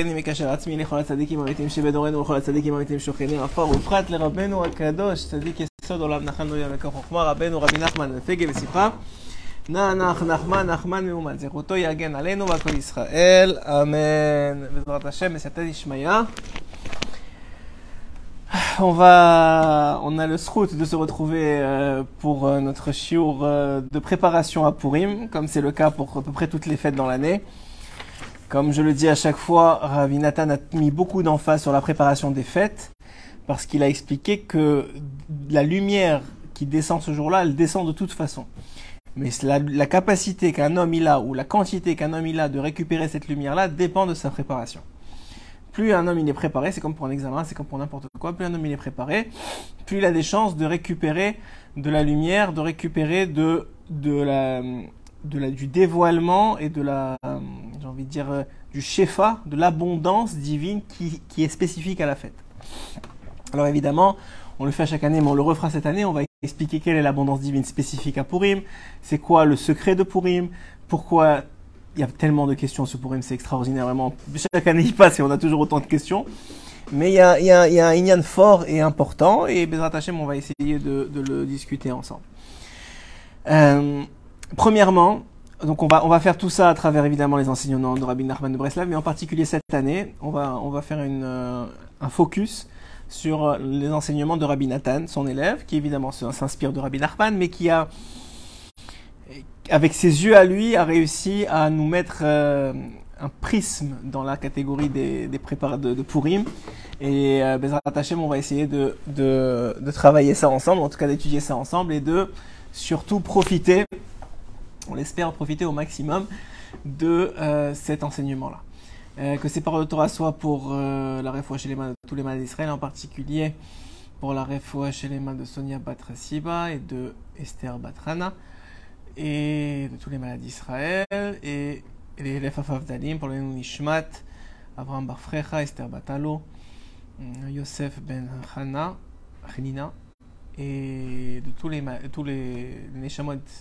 אני מקשר עצמי לכל הצדיקים המתים שבדורנו ולכל הצדיקים המתים שוכנים עפר ובפרט לרבנו הקדוש צדיק יסוד עולם נחל נויה מכוח חוכמה רבנו רבי נחמן פגה ושמחה נח נח נחמן נחמן מאומן זכותו יגן עלינו ועל כל ישראל אמן בעזרת השם בסייעתא דשמיא On va, on a le srout de se retrouver euh, pour euh, notre euh, de préparation à Purim, comme c'est le cas pour à peu près toutes les fêtes dans l'année. Comme je le dis à chaque fois, Ravi Nathan a mis beaucoup d'emphase sur la préparation des fêtes, parce qu'il a expliqué que la lumière qui descend ce jour-là, elle descend de toute façon. Mais la, la capacité qu'un homme il a, ou la quantité qu'un homme il a de récupérer cette lumière-là, dépend de sa préparation. Plus un homme il est préparé, c'est comme pour un examen, c'est comme pour n'importe quoi, plus un homme il est préparé, plus il a des chances de récupérer de la lumière, de récupérer de, de la, de la, du dévoilement et de la, euh, j'ai envie de dire, euh, du shefa, de l'abondance divine qui, qui est spécifique à la fête. Alors évidemment, on le fait chaque année, mais on le refera cette année. On va expliquer quelle est l'abondance divine spécifique à Purim, c'est quoi le secret de Purim, pourquoi il y a tellement de questions sur Purim, c'est extraordinaire, vraiment. Chaque année il passe et on a toujours autant de questions. Mais il y a, il y a, il y a un inyan fort et important, et Bezrat Hashem, on va essayer de, de le discuter ensemble. Euh, premièrement, donc on va, on va faire tout ça à travers évidemment les enseignements de Rabbi Nachman de Breslav, mais en particulier cette année, on va, on va faire une, euh, un focus sur les enseignements de Rabbi Nathan, son élève, qui évidemment s'inspire de Rabbi Nachman, mais qui a, avec ses yeux à lui, a réussi à nous mettre euh, un prisme dans la catégorie des, des de, de Purim. Et euh, Bezrat Hashem, on va essayer de, de, de travailler ça ensemble, en tout cas d'étudier ça ensemble, et de surtout profiter, on l'espère profiter au maximum de euh, cet enseignement-là. Euh, que ces paroles de Torah soient pour euh, la réfoua les mains de tous les mains d'Israël, en particulier pour la réfoua chez les mains de Sonia Batrasiba et de Esther Batrana, et de tous les malades d'Israël, et les Lefafav Dalim pour le Nishmat, Abraham Barfrecha, Esther Batalo, Yosef Ben Hana, Hanina, et de tous les, tous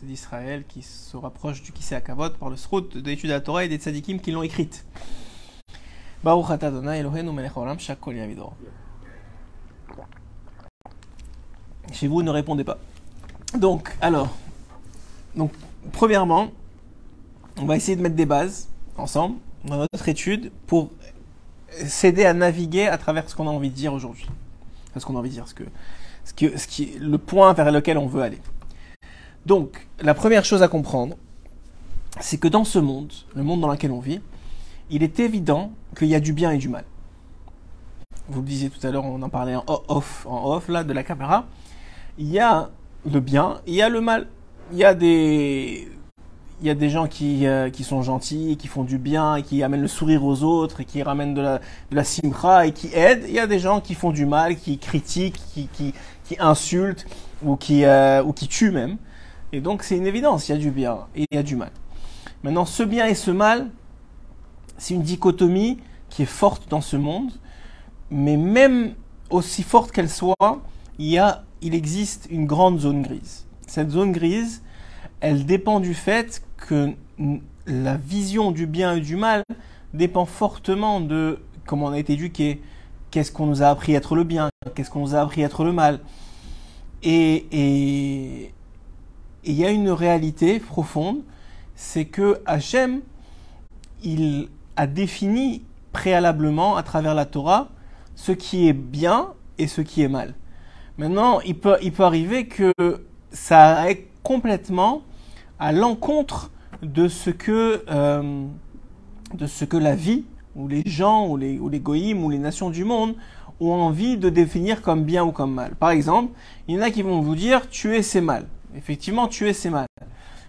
d'Israël qui se rapprochent du Kisei Akavot par le srout de l'étude de la Torah et des tzadikim qui l'ont écrite. Baruch. Chez vous, ne répondez pas. Donc, alors, donc, premièrement, on va essayer de mettre des bases ensemble dans notre étude pour s'aider à naviguer à travers ce qu'on a envie de dire aujourd'hui. Ce qu'on a envie de dire, ce que, ce qui, le point vers lequel on veut aller. Donc, la première chose à comprendre, c'est que dans ce monde, le monde dans lequel on vit, il est évident qu'il y a du bien et du mal. Vous le disiez tout à l'heure, on en parlait en off, en off là, de la caméra. Il y a le bien, il y a le mal. Il y a des, il y a des gens qui, euh, qui sont gentils, qui font du bien, qui amènent le sourire aux autres, et qui ramènent de la, de et qui aident. Il y a des gens qui font du mal, qui critiquent, qui, qui insultent ou qui, euh, ou qui tuent même. Et donc c'est une évidence, il y a du bien et il y a du mal. Maintenant, ce bien et ce mal, c'est une dichotomie qui est forte dans ce monde, mais même aussi forte qu'elle soit, il, y a, il existe une grande zone grise. Cette zone grise, elle dépend du fait que la vision du bien et du mal dépend fortement de comment on a été éduqué, qu'est-ce qu'on nous a appris à être le bien, qu'est-ce qu'on nous a appris à être le mal? Et il y a une réalité profonde, c'est que Hachem, il a défini préalablement à travers la Torah ce qui est bien et ce qui est mal. Maintenant, il peut, arriver que ça aille complètement à l'encontre de ce que euh, de ce que la vie ou les gens ou les ou les goïms ou les nations du monde ont envie de définir comme bien ou comme mal. Par exemple, il y en a qui vont vous dire tuer c'est mal. Effectivement, tuer c'est mal.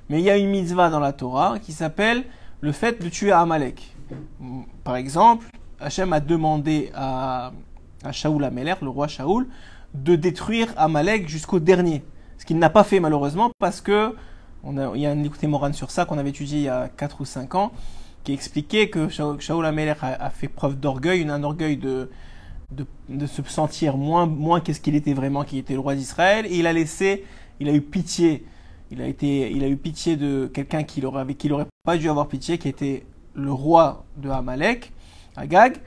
Mais il y a une mitzvah dans la Torah qui s'appelle le fait de tuer Amalek. Par exemple, Hachem a demandé à, à Shaoul Ameler, le roi Shaoul, de détruire Amalek jusqu'au dernier. Ce qu'il n'a pas fait malheureusement parce que on a, il y a un écouté Moran sur ça qu'on avait étudié il y a 4 ou 5 ans, qui expliquait que Shaoul Ameler a, fait preuve d'orgueil, un orgueil de, de, se sentir moins, moins qu'est-ce qu'il était vraiment, qui était le roi d'Israël, et il a laissé, il a eu pitié, il a eu pitié de quelqu'un qui avec qui il n'aurait pas dû avoir pitié, qui était le roi de Amalek, Agag,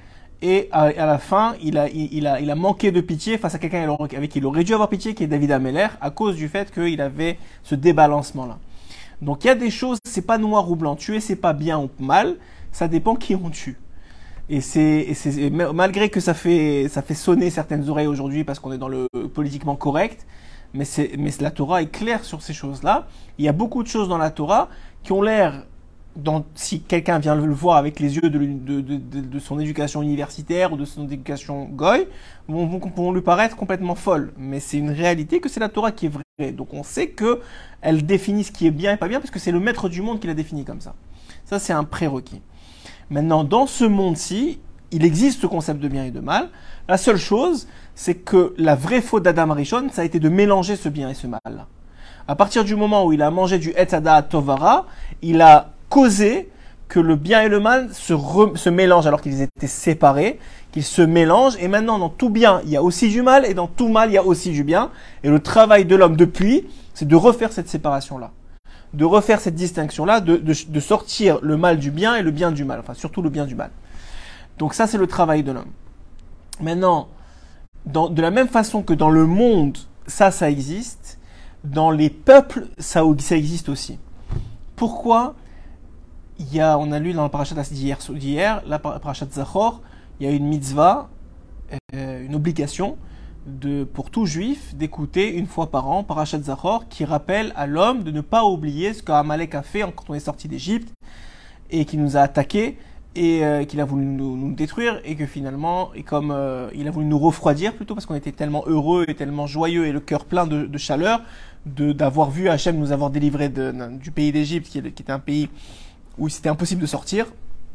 et à, la fin, il a, il, a, il a manqué de pitié face à quelqu'un avec qui il aurait dû avoir pitié, qui est David Ameller, à cause du fait qu'il avait ce débalancement-là. Donc il y a des choses, c'est pas noir ou blanc. Tuer, c'est pas bien ou mal, ça dépend qui on tue. Et c'est malgré que ça fait ça fait sonner certaines oreilles aujourd'hui parce qu'on est dans le politiquement correct, mais c'est mais la Torah est claire sur ces choses-là. Il y a beaucoup de choses dans la Torah qui ont l'air si quelqu'un vient le voir avec les yeux de, de, de, de, son éducation universitaire ou de son éducation goy, vont, vont, lui paraître complètement folles. Mais c'est une réalité que c'est la Torah qui est vraie. Donc on sait que elle définit ce qui est bien et pas bien parce que c'est le maître du monde qui l'a défini comme ça. Ça c'est un prérequis. Maintenant, dans ce monde-ci, il existe ce concept de bien et de mal. La seule chose, c'est que la vraie faute d'Adam Arishon, ça a été de mélanger ce bien et ce mal. À partir du moment où il a mangé du Etzada Tovara, il a causé que le bien et le mal se, se mélangent alors qu'ils étaient séparés, qu'ils se mélangent. Et maintenant, dans tout bien, il y a aussi du mal, et dans tout mal, il y a aussi du bien. Et le travail de l'homme depuis, c'est de refaire cette séparation-là de refaire cette distinction-là, de, sortir le mal du bien et le bien du mal, enfin surtout le bien du mal. Donc ça, c'est le travail de l'homme. Maintenant, de la même façon que dans le monde, ça, ça existe, dans les peuples, ça, ça existe aussi. Pourquoi il y a, on a lu dans la parachat d'hier, la parachat Zachor, il y a une mitzvah, euh, une obligation de, pour tout juif d'écouter une fois par an Parashat Zachor qui rappelle à l'homme de ne pas oublier ce qu'Amalek a fait quand on est sorti d'Égypte et qui nous a attaqués et euh, qu'il a voulu nous, détruire et que finalement, et comme euh, il a voulu nous refroidir plutôt parce qu'on était tellement heureux et tellement joyeux et le cœur plein de, de chaleur d'avoir vu Hachem nous avoir délivré du pays d'Égypte qui, qui était un pays où c'était impossible de sortir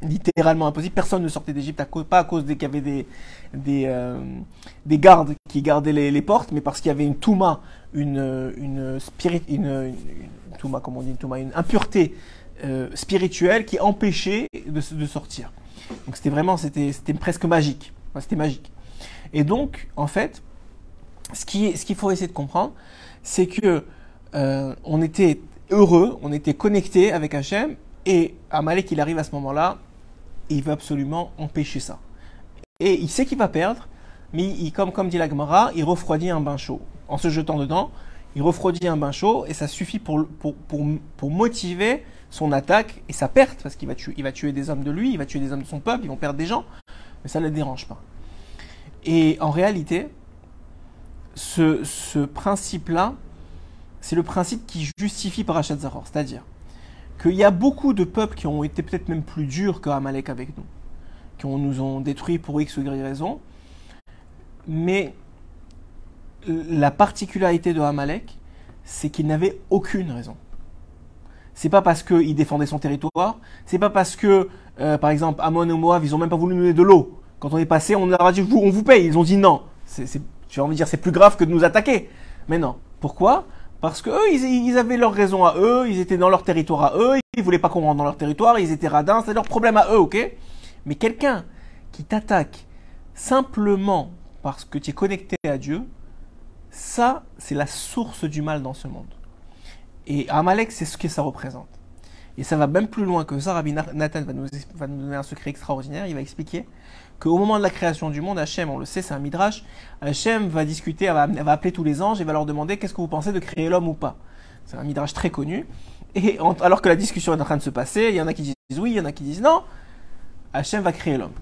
littéralement impossible. Personne ne sortait d'Égypte, pas à cause qu'il y avait des, des, euh, des gardes qui gardaient les, portes, mais parce qu'il y avait une touma, une, une, spirit, une, une, comment on une, touma, une impureté euh, spirituelle qui empêchait de, sortir. Donc c'était vraiment, c'était, c'était presque magique. c'était magique. Et donc, en fait, ce qui, ce qu'il faut essayer de comprendre, c'est que euh, on était heureux, on était connecté avec Hachem, et Amalek, il arrive à ce moment-là, il veut absolument empêcher ça. Et il sait qu'il va perdre, mais il, comme, comme dit la Gemara, il refroidit un bain chaud. En se jetant dedans, il refroidit un bain chaud et ça suffit pour, pour, pour, pour motiver son attaque et sa perte, parce qu'il va tuer, va tuer des hommes de lui, il va tuer des hommes de son peuple, ils vont perdre des gens, mais ça ne le dérange pas. Et en réalité, ce, ce principe-là, c'est le principe qui justifie Parashat Zahor, c'est-à-dire qu'il y a beaucoup de peuples qui ont été peut-être même plus durs que Amalek avec nous, qui nous ont détruits pour X ou Y raison. Mais la particularité de Amalek, c'est qu'il n'avait aucune raison. C'est pas parce qu'il défendait son territoire, c'est pas parce que, euh, par exemple, Amon et Moab, ils ont même pas voulu nous donner de l'eau. Quand on est passé, on leur a dit, on vous paye. Ils ont dit non. C'est, tu envie de dire, c'est plus grave que de nous attaquer. Mais non. Pourquoi? Parce que eux, ils, avaient leur raison à eux, ils étaient dans leur territoire à eux, ils voulaient pas qu'on rentre dans leur territoire, ils étaient radins, c'est leur problème à eux, ok? Mais quelqu'un qui t'attaque simplement parce que tu es connecté à Dieu, ça, c'est la source du mal dans ce monde. Et Amalek, c'est ce que ça représente. Et ça va même plus loin que ça. Rabbi Nathan va nous donner un secret extraordinaire. Il va expliquer qu'au moment de la création du monde, Hachem, on le sait, c'est un midrash, Hachem va discuter, va, appeler tous les anges et va leur demander qu'est-ce que vous pensez de créer l'homme ou pas. C'est un midrash très connu. Et alors que la discussion est en train de se passer, il y en a qui disent oui, il y en a qui disent non, Hachem va créer l'homme.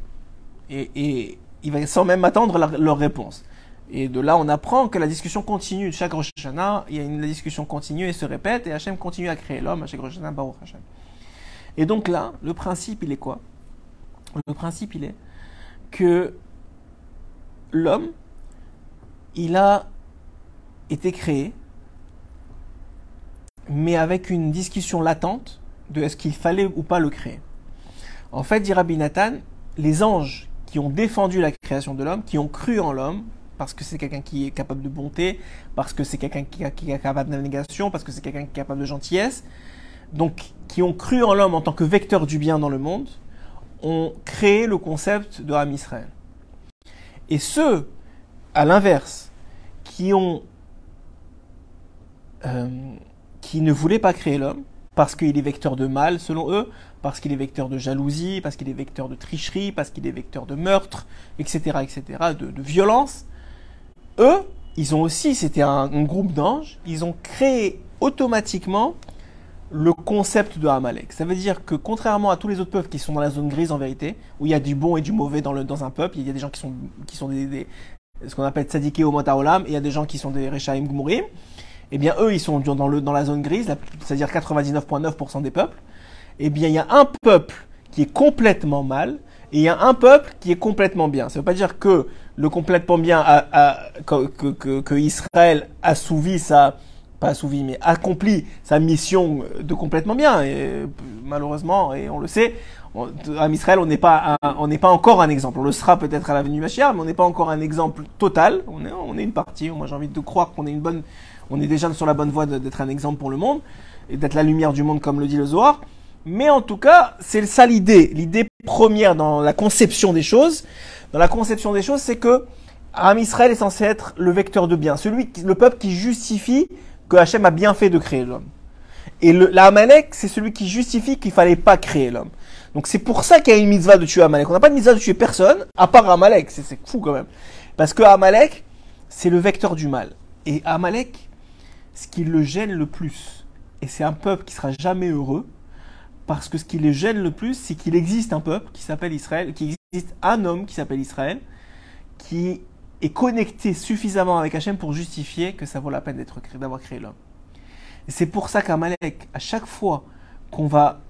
Et, il va sans même attendre leur réponse. Et de là, on apprend que la discussion continue. Chaque Rosh Hashanah, il y a une la discussion continue et se répète, et Hachem continue à créer l'homme chaque Rosh Hashanah, Baruch Hachem. Et donc là, le principe, il est quoi? Le principe, il est que l'homme, il a été créé, mais avec une discussion latente de est-ce qu'il fallait ou pas le créer. En fait, dit Rabbi Nathan, les anges qui ont défendu la création de l'homme, qui ont cru en l'homme, parce que c'est quelqu'un qui est capable de bonté, parce que c'est quelqu'un qui, est capable d'abnégation, parce que c'est quelqu'un qui est capable de gentillesse, donc qui ont cru en l'homme en tant que vecteur du bien dans le monde, ont créé le concept de Ham Israël. Et ceux, à l'inverse, qui ont euh, ne voulaient pas créer l'homme, parce qu'il est vecteur de mal selon eux, parce qu'il est vecteur de jalousie, parce qu'il est vecteur de tricherie, parce qu'il est vecteur de meurtre, etc., etc., de, de violence. Eux, ils ont aussi, c'était un, un groupe d'anges, ils ont créé automatiquement le concept de Amalek. Ça veut dire que contrairement à tous les autres peuples qui sont dans la zone grise en vérité, où il y a du bon et du mauvais dans, le, dans un peuple, il y a des gens qui sont, qui sont des, des ce qu'on appelle tzadikés au olam, et il y a des gens qui sont des rechaim gmurim. Eh bien, eux, ils sont dans, le, dans la zone grise, c'est-à-dire 99,9% des peuples. Eh bien, il y a un peuple qui est complètement mal, et il y a un peuple qui est complètement bien. Ça veut pas dire que le complètement bien a, a que, que, que Israël assouvit sa, pas assouvi, mais accompli sa mission de complètement bien. Et malheureusement, et on le sait, à Israël, on n'est pas, on n'est pas encore un exemple. On le sera peut-être à l'avenue Machia, mais on n'est pas encore un exemple total. On est, on est une partie. Moi, j'ai envie de croire qu'on est une bonne, on est déjà sur la bonne voie d'être un exemple pour le monde et d'être la lumière du monde, comme le dit le Zohar. Mais en tout cas, c'est ça l'idée. L'idée première dans la conception des choses, dans la conception des choses, c'est que Am Israël est censé être le vecteur de bien, celui, le peuple qui justifie que Hachem a bien fait de créer l'homme. Et le, la c'est celui qui justifie qu'il fallait pas créer l'homme. Donc c'est pour ça qu'il y a une mitzvah de tuer Amalek. On n'a pas de mitzvah de tuer personne, à part Amalek. C'est fou quand même. Parce que Amalek, c'est le vecteur du mal. Et Amalek, ce qui le gêne le plus, et c'est un peuple qui sera jamais heureux, parce que ce qui les gêne le plus, c'est qu'il existe un peuple qui s'appelle Israël, qui existe un homme qui s'appelle Israël, qui est connecté suffisamment avec Hachem pour justifier que ça vaut la peine d'être d'avoir créé l'homme. Et c'est pour ça qu'Amalek, à chaque fois qu'on va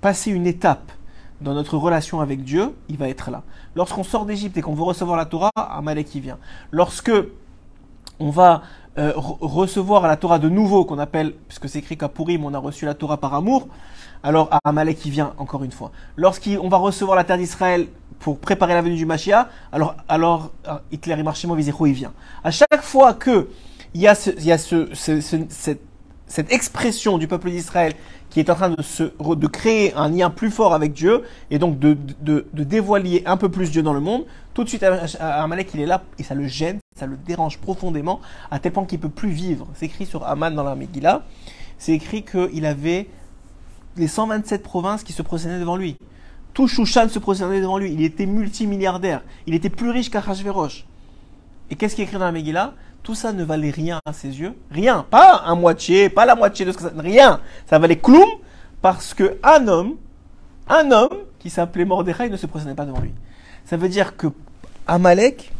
passer une étape dans notre relation avec Dieu, il va être là. Lorsqu'on sort d'Égypte et qu'on veut recevoir la Torah, Amalek y vient. Lorsque on va euh, recevoir la Torah de nouveau, qu'on appelle, puisque c'est écrit qu'à Purim, on a reçu la Torah par amour, alors Amalek y vient encore une fois. Lorsqu'on va recevoir la terre d'Israël pour préparer la venue du Mashiach, alors, alors euh, Hitler et Marshimo Vizero y vient. À chaque fois que il y a, il y a ce, cette, expression du peuple d'Israël qui est en train de, créer un lien plus fort avec Dieu et donc de dévoiler un peu plus Dieu dans le monde, tout de suite Amalek il est là et ça le gêne, ça le dérange profondément à tel point qu'il peut plus vivre. C'est écrit sur Aman dans la Megillah, c'est écrit qu'il avait les 127 provinces qui se procédaient devant lui. Tout Shushan se procédait devant lui. Il était multimilliardaire. Il était plus riche qu'Achashverosh. Et qu'est-ce qui est écrit dans la Megillah? Tout ça ne valait rien à ses yeux. Rien. Pas un moitié, pas la moitié de ce que ça... Rien. Ça valait cloum parce que un homme, un homme qui s'appelait Mordechai ne se procédait pas devant lui. Ça veut dire que Amalek,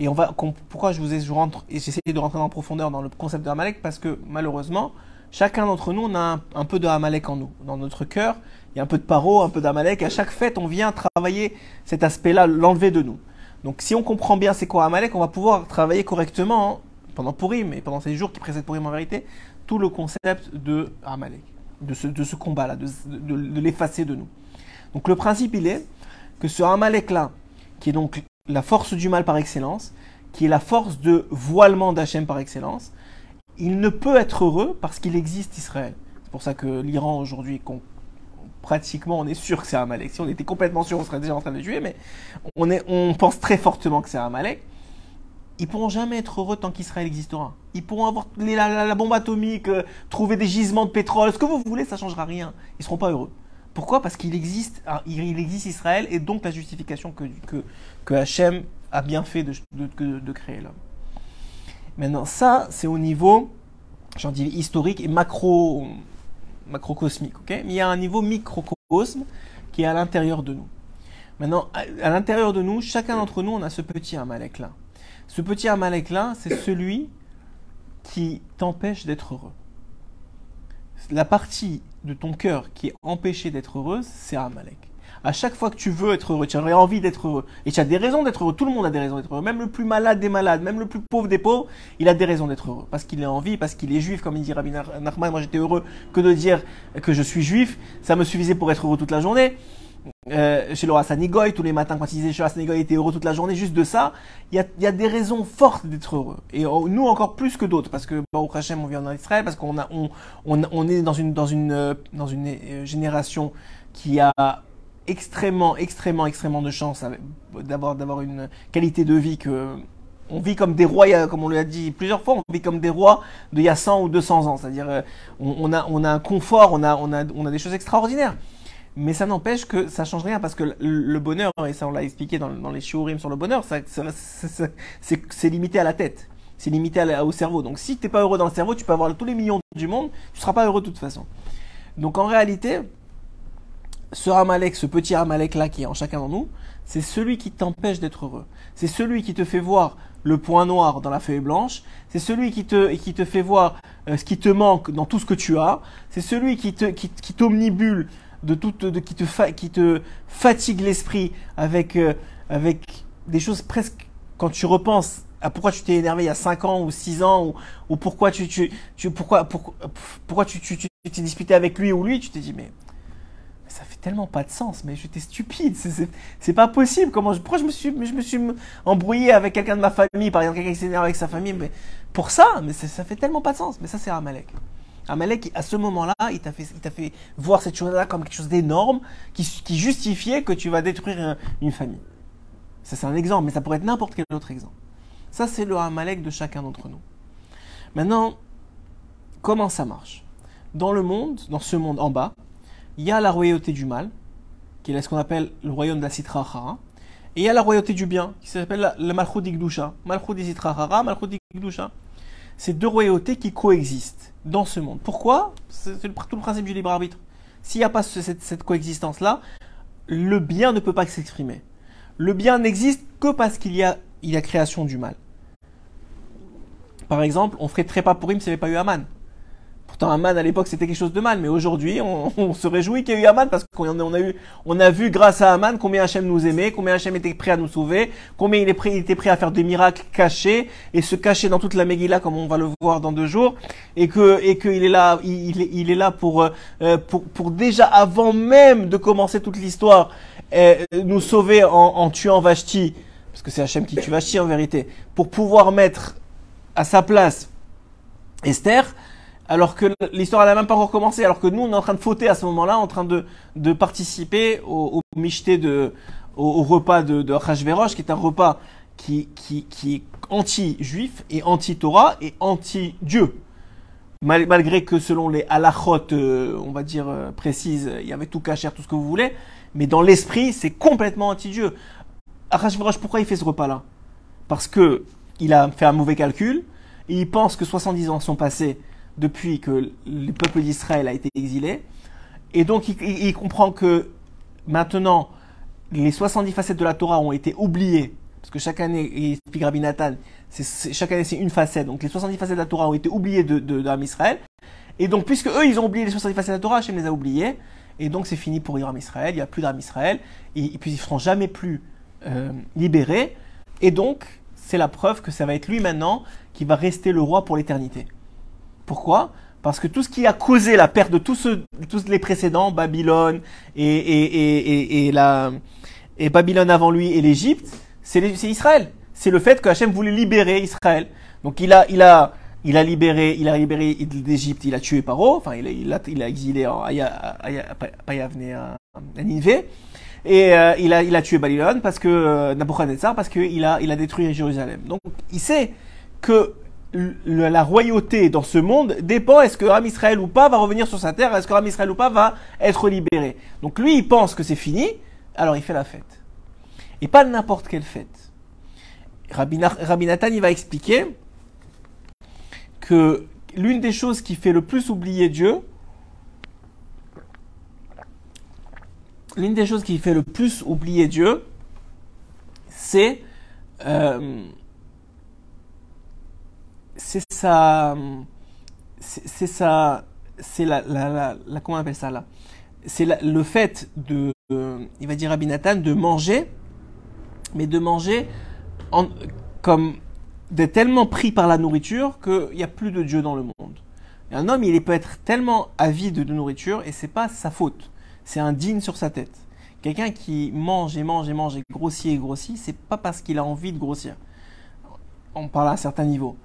et on va, pourquoi je vous ai, je rentre, et j'essaie de rentrer en profondeur dans le concept de Amalek, parce que malheureusement, chacun d'entre nous, on a un, peu de Amalek en nous. Dans notre cœur, un peu de paro, un peu d'Amalek. À chaque fête, on vient travailler cet aspect-là, l'enlever de nous. Donc si on comprend bien c'est quoi Amalek, on va pouvoir travailler correctement hein, pendant Purim et pendant ces jours qui précèdent Purim en vérité, tout le concept de Amalek, de ce, combat-là, de, l'effacer de nous. Donc le principe, il est que ce Amalek-là, qui est donc la force du mal par excellence, qui est la force de voilement d'Hachem par excellence, il ne peut être heureux parce qu'il existe Israël. C'est pour ça que l'Iran aujourd'hui, pratiquement, on est sûr que c'est Amalek. Si on était complètement sûr, on serait déjà en train de tuer, mais on, est, on pense très fortement que c'est Amalek. Ils pourront jamais être heureux tant qu'Israël existera. Ils pourront avoir la, bombe atomique, euh, trouver des gisements de pétrole, ce que vous voulez, ça changera rien. Ils seront pas heureux. Pourquoi? Parce qu'il existe, ah, il existe Israël et donc la justification que, que, que Hachem a bien fait de, de, de créer l'homme. Maintenant, ça, c'est au niveau, j'en dis historique et macro, macrocosmique, ok? Mais il y a un niveau microcosme qui est à l'intérieur de nous. Maintenant, à, l'intérieur de nous, chacun d'entre nous, on a ce petit Amalek-là. Ce petit Amalek-là, c'est celui qui t'empêche d'être heureux. La partie de ton cœur qui est empêchée d'être heureuse, c'est Amalek à chaque fois que tu veux être heureux, tu as envie d'être heureux, et tu as des raisons d'être heureux, tout le monde a des raisons d'être heureux, même le plus malade des malades, même le plus pauvre des pauvres, il a des raisons d'être heureux, parce qu'il a envie, parce qu'il est juif, comme il dit Rabbi Nachman, moi j'étais heureux que de dire que je suis juif, ça me suffisait pour être heureux toute la journée. Euh, chez Laura Sanigoy, tous les matins quand il disait chez Laura Sanigoy, il était heureux toute la journée, juste de ça, il y a, y a, des raisons fortes d'être heureux. Et oh, nous encore plus que d'autres, parce que Baruch Hashem, on vient en Israël, parce qu'on on, on, on, est dans une, dans une, euh, dans une euh, génération qui a extrêmement, extrêmement, extrêmement de chance d'avoir, d'avoir une qualité de vie que on vit comme des rois, comme on l'a dit plusieurs fois, on vit comme des rois d'il y a 100 ou 200 ans. C'est-à-dire, euh, on, a, on a un confort, on a, on, a, on a des choses extraordinaires. Mais ça n'empêche que ça change rien parce que le bonheur, et ça on l'a expliqué dans, les shiurim sur le bonheur, c'est limité à la tête, c'est limité au cerveau. Donc si tu n'es pas heureux dans le cerveau, tu peux avoir tous les millions du monde, tu ne seras pas heureux de toute façon. Donc en réalité, ce Amalek, ce petit Amalek là qui est en chacun de nous, c'est celui qui t'empêche d'être heureux. C'est celui qui te fait voir le point noir dans la feuille blanche. C'est celui qui te, qui te fait voir euh, ce qui te manque dans tout ce que tu as. C'est celui qui te, qui, qui t'omnibule de tout, de, qui te, qui te fatigue l'esprit avec, euh, avec des choses presque, quand tu repenses à pourquoi tu t'es énervé il y a 5 ans ou 6 ans ou, ou pourquoi tu, tu, tu pourquoi, pourquoi, pourquoi tu, tu, tu t'es disputé avec lui ou lui, tu t'es dit mais ça fait tellement pas de sens, mais j'étais stupide, c'est pas possible. Comment, pourquoi je me suis, je suis embrouillé avec quelqu'un de ma famille, par exemple, quelqu'un qui s'énerve avec sa famille, mais pour ça, mais ça, fait tellement pas de sens. Mais ça, c'est Amalek. Amalek, à ce moment-là, il t'a fait, voir cette chose-là comme quelque chose d'énorme, qui, qui, justifiait que tu vas détruire une famille. Ça, c'est un exemple, mais ça pourrait être n'importe quel autre exemple. Ça, c'est le Amalek de chacun d'entre nous. Maintenant, comment ça marche? Dans le monde, dans ce monde en bas, il y a la royauté du mal, qui est ce qu'on appelle le royaume de la Sitra Hara, et il y a la royauté du bien, qui s'appelle la Malchut Igdusha. Malchut Sitra Hara, Malchut. C'est deux royautés qui coexistent dans ce monde. Pourquoi? C'est tout le principe du libre arbitre. S'il n'y a pas cette, coexistence-là, le bien ne peut pas s'exprimer. Le bien n'existe que parce qu'il y a, création du mal. Par exemple, on ferait très pas pour him s'il n'y avait pas eu Aman. Pourtant, Aman à l'époque c'était quelque chose de mal, mais aujourd'hui on, se réjouit qu'il y ait eu Aman parce qu'on on a eu, on a vu grâce à Aman combien Hachem nous aimait, combien Hachem était prêt à nous sauver, combien il, est prêt, il était prêt à faire des miracles cachés et se cacher dans toute la Megillah comme on va le voir dans deux jours, et que et qu'il est là, il, il, est là pour, euh, pour pour déjà avant même de commencer toute l'histoire euh, nous sauver en, en tuant Vashti, parce que c'est Hachem qui tue Vashti en vérité, pour pouvoir mettre à sa place Esther alors que l'histoire n'a même pas encore commencé, alors que nous, on est en train de fauter à ce moment-là, en train de, de participer au, au de, au, repas de, de qui est un repas qui, qui, qui est anti-juif et anti-Torah et anti-Dieu. malgré que selon les halachot, euh, on va dire euh, précises, il y avait tout caché, tout ce que vous voulez, mais dans l'esprit, c'est complètement anti-Dieu. Achashverosh, pourquoi il fait ce repas-là? Parce que il a fait un mauvais calcul, il pense que 70 ans sont passés depuis que le peuple d'Israël a été exilé. Et donc il, comprend que maintenant, les 70 facettes de la Torah ont été oubliées, parce que chaque année, il explique Rabbi Nathan, chaque année c'est une facette, donc les 70 facettes de la Torah ont été oubliées de, de, Israël. Et donc puisque eux, ils ont oublié les 70 facettes de la Torah, Hachem les a oubliées, et donc c'est fini pour Iram Israël, il n'y a plus d'Am Israël, et, puis ils ne seront jamais plus euh, libérés. Et donc, c'est la preuve que ça va être lui maintenant qui va rester le roi pour l'éternité. Pourquoi? Parce que tout ce qui a causé la perte de tous, tous les précédents, Babylone et, et, et, la, et Babylone avant lui et l'Égypte, c'est Israël. C'est le fait que Hachem voulait libérer Israël. Donc il a, il a, il a libéré, il a libéré d'Égypte, il a tué Paro, enfin il a, il a, il a exilé à, à, Nineveh. Et euh, il, a, il a tué Babylone parce que euh, Nabucodonosor parce qu'il a, il a détruit Jérusalem. Donc il sait que la royauté dans ce monde dépend est-ce que Ram Israël ou pas va revenir sur sa terre, est-ce que Ram Israël ou pas va être libéré. Donc lui, il pense que c'est fini, alors il fait la fête. Et pas n'importe quelle fête. Rabbi, Nathan, il va expliquer que l'une des choses qui fait le plus oublier Dieu, l'une des choses qui fait le plus oublier Dieu, c'est euh, c'est ça, c'est ça, c'est la, comment on appelle ça là? C'est le fait de, il va dire à Binatan, de manger, mais de manger comme d'être tellement pris par la nourriture qu'il n'y a plus de Dieu dans le monde. un homme, il peut être tellement avide de nourriture et c'est pas sa faute. C'est un digne sur sa tête. Quelqu'un qui mange et mange et mange et grossit et grossit, c'est pas parce qu'il a envie de grossir. On parle à un certain niveau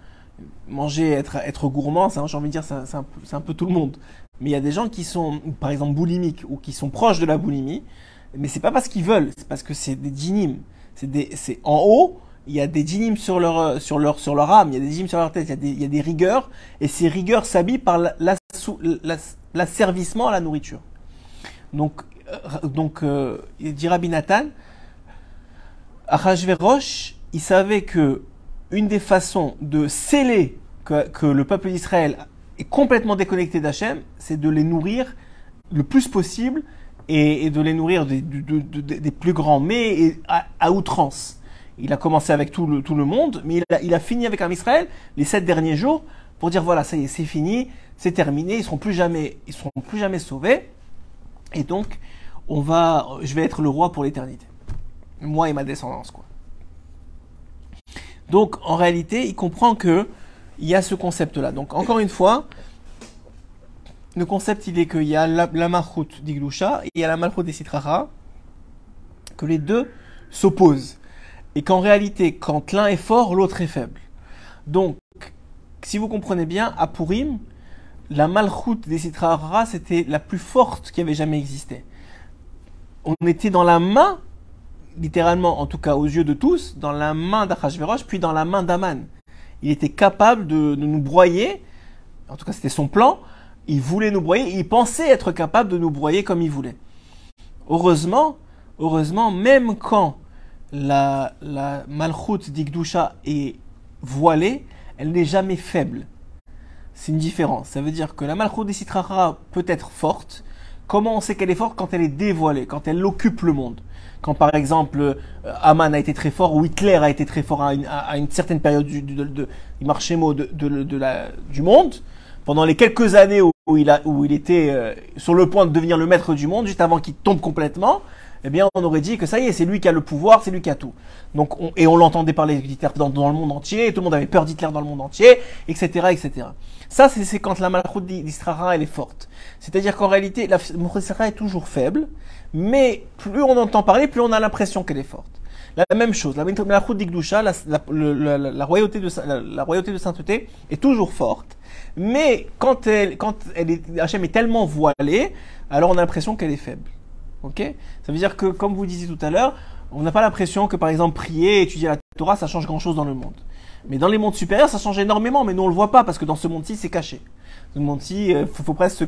manger, être, être gourmand, j'ai envie de dire, c'est un, un, peu tout le monde. Mais il y a des gens qui sont, par exemple, boulimiques ou qui sont proches de la boulimie, mais c'est pas parce qu'ils veulent, c'est parce que c'est des dynimes. C'est en haut, il y a des dynimes sur leur, sur leur, sur leur âme, il y a des dynimes sur leur tête, il y a des, il y a des rigueurs, et ces rigueurs s'habillent par l'asservissement à la nourriture. Donc, euh, donc euh, dit Rabbi Nathan, Achashverosh, il savait que une des façons de sceller que, le peuple d'Israël est complètement déconnecté d'Hachem, c'est de les nourrir le plus possible et, de les nourrir des, plus grands mets à, outrance. Il a commencé avec tout le, monde, mais il a, fini avec un Israël les sept derniers jours pour dire voilà, ça y est, c'est fini, c'est terminé, ils seront seront plus jamais sauvés. Et donc, on va, je vais être le roi pour l'éternité. Moi et ma descendance, quoi. Donc, en réalité, il comprend que il y a ce concept-là. Donc, encore une fois, le concept, il est qu'il y a la, la Malchut d'Iglusha et il y a la Malchut des Sitrara, que les deux s'opposent. Et qu'en réalité, quand l'un est fort, l'autre est faible. Donc, si vous comprenez bien, à Purim, la Malchut des Sitrara, c'était la plus forte qui avait jamais existé. On était dans la main, littéralement, en tout cas aux yeux de tous, dans la main d'Achashverosh, puis dans la main d'Aman. Il était capable de, nous broyer, en tout cas c'était son plan, il voulait nous broyer, il pensait être capable de nous broyer comme il voulait. Heureusement, heureusement, même quand la, la malchut d'Igdusha est voilée, elle n'est jamais faible. C'est une différence. Ça veut dire que la malchut des peut être forte. Comment on sait qu'elle est forte quand elle est dévoilée, quand elle occupe le monde? Quand par exemple euh, Aman a été très fort ou Hitler a été très fort à une, certaine période du, du, de, de, la, du monde, pendant les quelques années où, il, a, où il était euh, sur le point de devenir le maître du monde, juste avant qu'il tombe complètement, eh bien, on aurait dit que ça y est, c'est lui qui a le pouvoir, c'est lui qui a tout. Donc, et on l'entendait parler d'Hitler dans, dans, le monde entier, et tout le monde avait peur d'Hitler dans le monde entier, etc., etc. Ça, c'est quand la malchoute d'Israël elle est forte. C'est-à-dire qu'en réalité, la d'Israël est toujours faible, mais plus on entend parler, plus on a l'impression qu'elle est forte. La même chose, la malchoute d'Igdusha, la, la, la, royauté de, la royauté de sainteté est toujours forte, mais quand elle, quand elle est, Hachem est tellement voilée, alors on a l'impression qu'elle est faible. Ok? Ça veut dire que, comme vous disiez tout à l'heure, on n'a pas l'impression que, par exemple, prier, étudier la Torah, ça change grand-chose dans le monde. Mais dans les mondes supérieurs, ça change énormément, mais nous on le voit pas parce que dans ce monde-ci, c'est caché. Ce monde-ci, euh, faut, presque,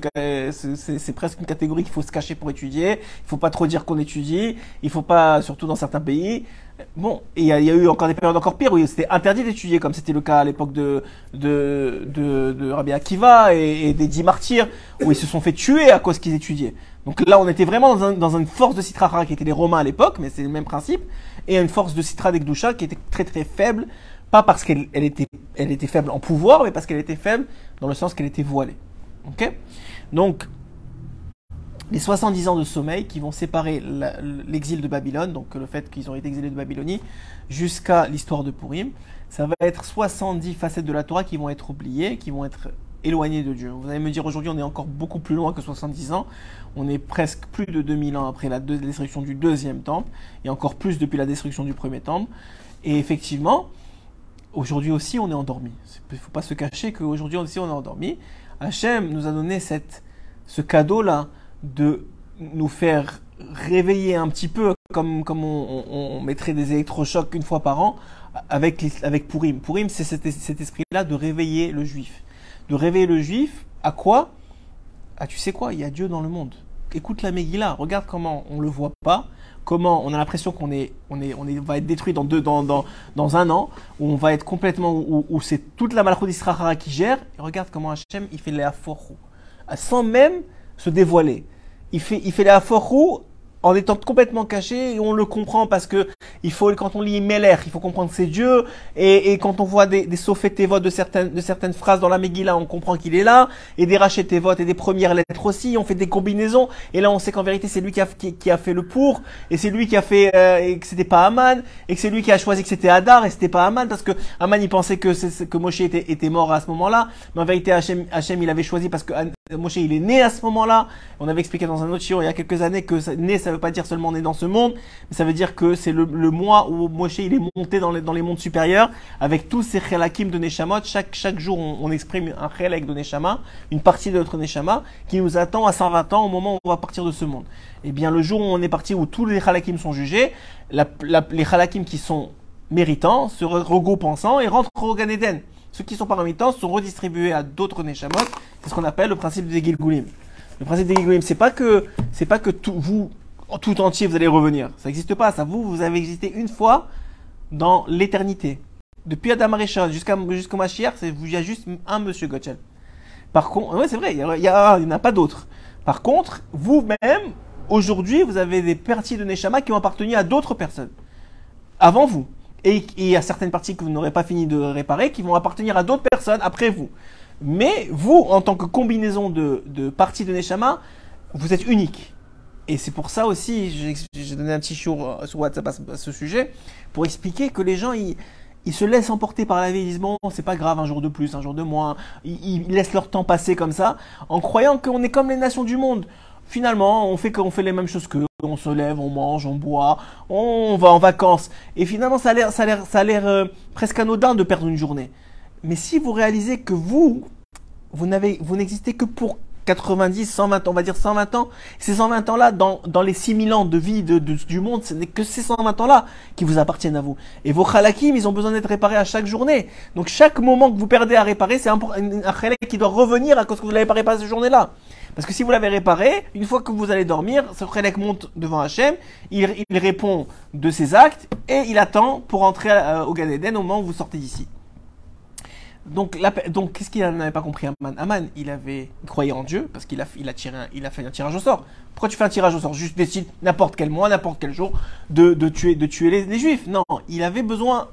c'est presque une catégorie qu'il faut se cacher pour étudier. Il faut pas trop dire qu'on étudie. Il faut pas, surtout dans certains pays. Bon, il y, a eu encore des périodes encore pires où c'était interdit d'étudier, comme c'était le cas à l'époque de, de, de, de Rabbi Akiva et, des dix martyrs, où ils se sont fait tuer à cause qu'ils étudiaient. Donc là, on était vraiment dans, un, dans une force de Citra qui était les Romains à l'époque, mais c'est le même principe, et une force de Citra d'Ekdusha qui était très très faible, pas parce qu'elle elle était, faible en pouvoir, mais parce qu'elle était faible dans le sens qu'elle était voilée. Donc, les 70 ans de sommeil qui vont séparer l'exil de Babylone, donc le fait qu'ils ont été exilés de Babylonie, jusqu'à l'histoire de Purim, ça va être 70 facettes de la Torah qui vont être oubliées, qui vont être éloignées de Dieu. Vous allez me dire aujourd'hui on est encore beaucoup plus loin que 70 ans, on est presque plus de 2000 ans après la destruction du deuxième temple, et encore plus depuis la destruction du premier temple. Et effectivement, aujourd'hui aussi on est endormi. Il ne faut pas se cacher qu'aujourd'hui aussi on est endormi. Hachem nous a donné ce cadeau-là de nous faire réveiller un petit peu, comme, comme on, mettrait des électrochocs une fois par an, avec, avec Purim. Purim, c'est cet, esprit-là de réveiller le juif. De réveiller le juif, à quoi? Ah, tu sais quoi? Il y a Dieu dans le monde. Écoute la Megillah, regarde comment on le voit pas, comment on a l'impression qu'on est, on est, on est, va être détruit dans deux, dans, dans, dans un an, où on va être complètement, où, c'est toute la malchut d'Israël qui gère. Et regarde comment Hachem, il fait les aforou, sans même se dévoiler. Il fait, il fait les aforou en étant complètement caché on le comprend parce que il faut quand on lit Meller, il faut comprendre que c'est Dieu et, et, quand on voit des, des votes de certaines de certaines phrases dans la Megillah, on comprend qu'il est là et des votes et des premières lettres aussi, on fait des combinaisons et là on sait qu'en vérité c'est lui qui a, qui, a fait le pour et c'est lui qui a fait euh, et que c'était pas Aman et que c'est lui qui a choisi que c'était Hadar et c'était pas Aman parce que Aman il pensait que que Moshe était, était mort à ce moment-là, mais en vérité Hachem, Hachem il avait choisi parce que Moshe il est né à ce moment-là. On avait expliqué dans un autre show il y a quelques années que né ça veut pas dire seulement né dans ce monde, mais ça veut dire que c'est le, le, mois où Moshe il est monté dans les, dans les mondes supérieurs avec tous ces chelakim de Neshamot. Chaque, chaque jour on, on exprime un chelak de Neshama, une partie de notre Neshama qui nous attend à 120 ans au moment où on va partir de ce monde. Et eh bien le jour où on est parti où tous les chalakim sont jugés, la, les chalakim qui sont méritants se regroupent ensemble et rentrent au Gan Eden. Ceux qui sont pas méritants sont redistribués à d'autres Neshamot. C'est ce qu'on appelle le principe des Gilgulim. Le principe des Gilgulim, c'est pas que, c'est pas que tout, vous, tout entier, vous allez revenir. Ça n'existe pas. Ça, vous, vous avez existé une fois dans l'éternité. Depuis Adam Arishon jusqu'à, jusqu'au Mashiach, il y a juste un monsieur Gotchel. Par contre, ouais, c'est vrai, il n'y en a pas d'autres. Par contre, vous-même, aujourd'hui, vous avez des parties de Neshama qui ont appartenu à d'autres personnes. Avant vous. Et il y a certaines parties que vous n'aurez pas fini de réparer qui vont appartenir à d'autres personnes après vous. Mais vous, en tant que combinaison de, de parties de Neshama, vous êtes unique. Et c'est pour ça aussi, j'ai donné un petit show sur WhatsApp à ce sujet, pour expliquer que les gens, ils, ils se laissent emporter par la vie, ils disent bon, c'est pas grave, un jour de plus, un jour de moins, ils, ils laissent leur temps passer comme ça, en croyant qu'on est comme les nations du monde. Finalement, on fait qu'on fait les mêmes choses qu'eux, on se lève, on mange, on boit, on va en vacances, et finalement, ça a l'air, ça a l'air, ça a l'air euh, presque anodin de perdre une journée. Mais si vous réalisez que vous, vous n'avez, vous n'existez que pour 90, 120, on va dire 120 ans. Ces 120 ans-là, dans, dans les 6000 ans de vie de, du monde, ce n'est que ces 120 ans-là qui vous appartiennent à vous. Et vos khalakim, ils ont besoin d'être réparés à chaque journée. Donc chaque moment que vous perdez à réparer, c'est un, un qui doit revenir à cause que vous l'avez pas réparé cette journée-là. Parce que si vous l'avez réparé, une fois que vous allez dormir, ce monte devant Hachem, il, il répond de ses actes et il attend pour entrer euh, au Gan Eden au moment où vous sortez d'ici. Donc, donc qu'est-ce qu'il n'avait pas compris Aman? Aman, il avait croyait en Dieu parce qu'il a, il il fait un tirage au sort. Pourquoi tu fais un tirage au sort? Juste décide n'importe quel mois, n'importe quel jour de, de tuer, de tuer les, les, Juifs. Non, il avait besoin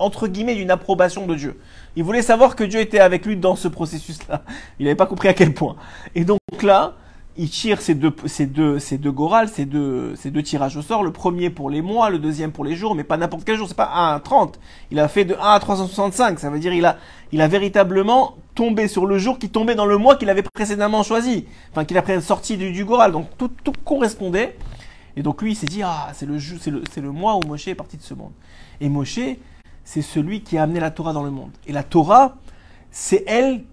entre guillemets d'une approbation de Dieu. Il voulait savoir que Dieu était avec lui dans ce processus-là. Il n'avait pas compris à quel point. Et donc là, il tire ces deux, ces deux, ces deux gorales, ces deux, ces deux tirages au sort. Le premier pour les mois, le deuxième pour les jours, mais pas n'importe quel jour. C'est pas 1 à 30. Il a fait de 1 à 365. Ça veut dire il a, il a véritablement tombé sur le jour qui tombait dans le mois qu'il avait précédemment choisi. Enfin, qu'il a sorti du, du goral. Donc tout, tout correspondait. Et donc lui, il s'est dit, ah, c'est le, c'est le, c'est le mois où Moshe est parti de ce monde. Et Moshe, c'est celui qui a amené la Torah dans le monde. Et la Torah, c'est elle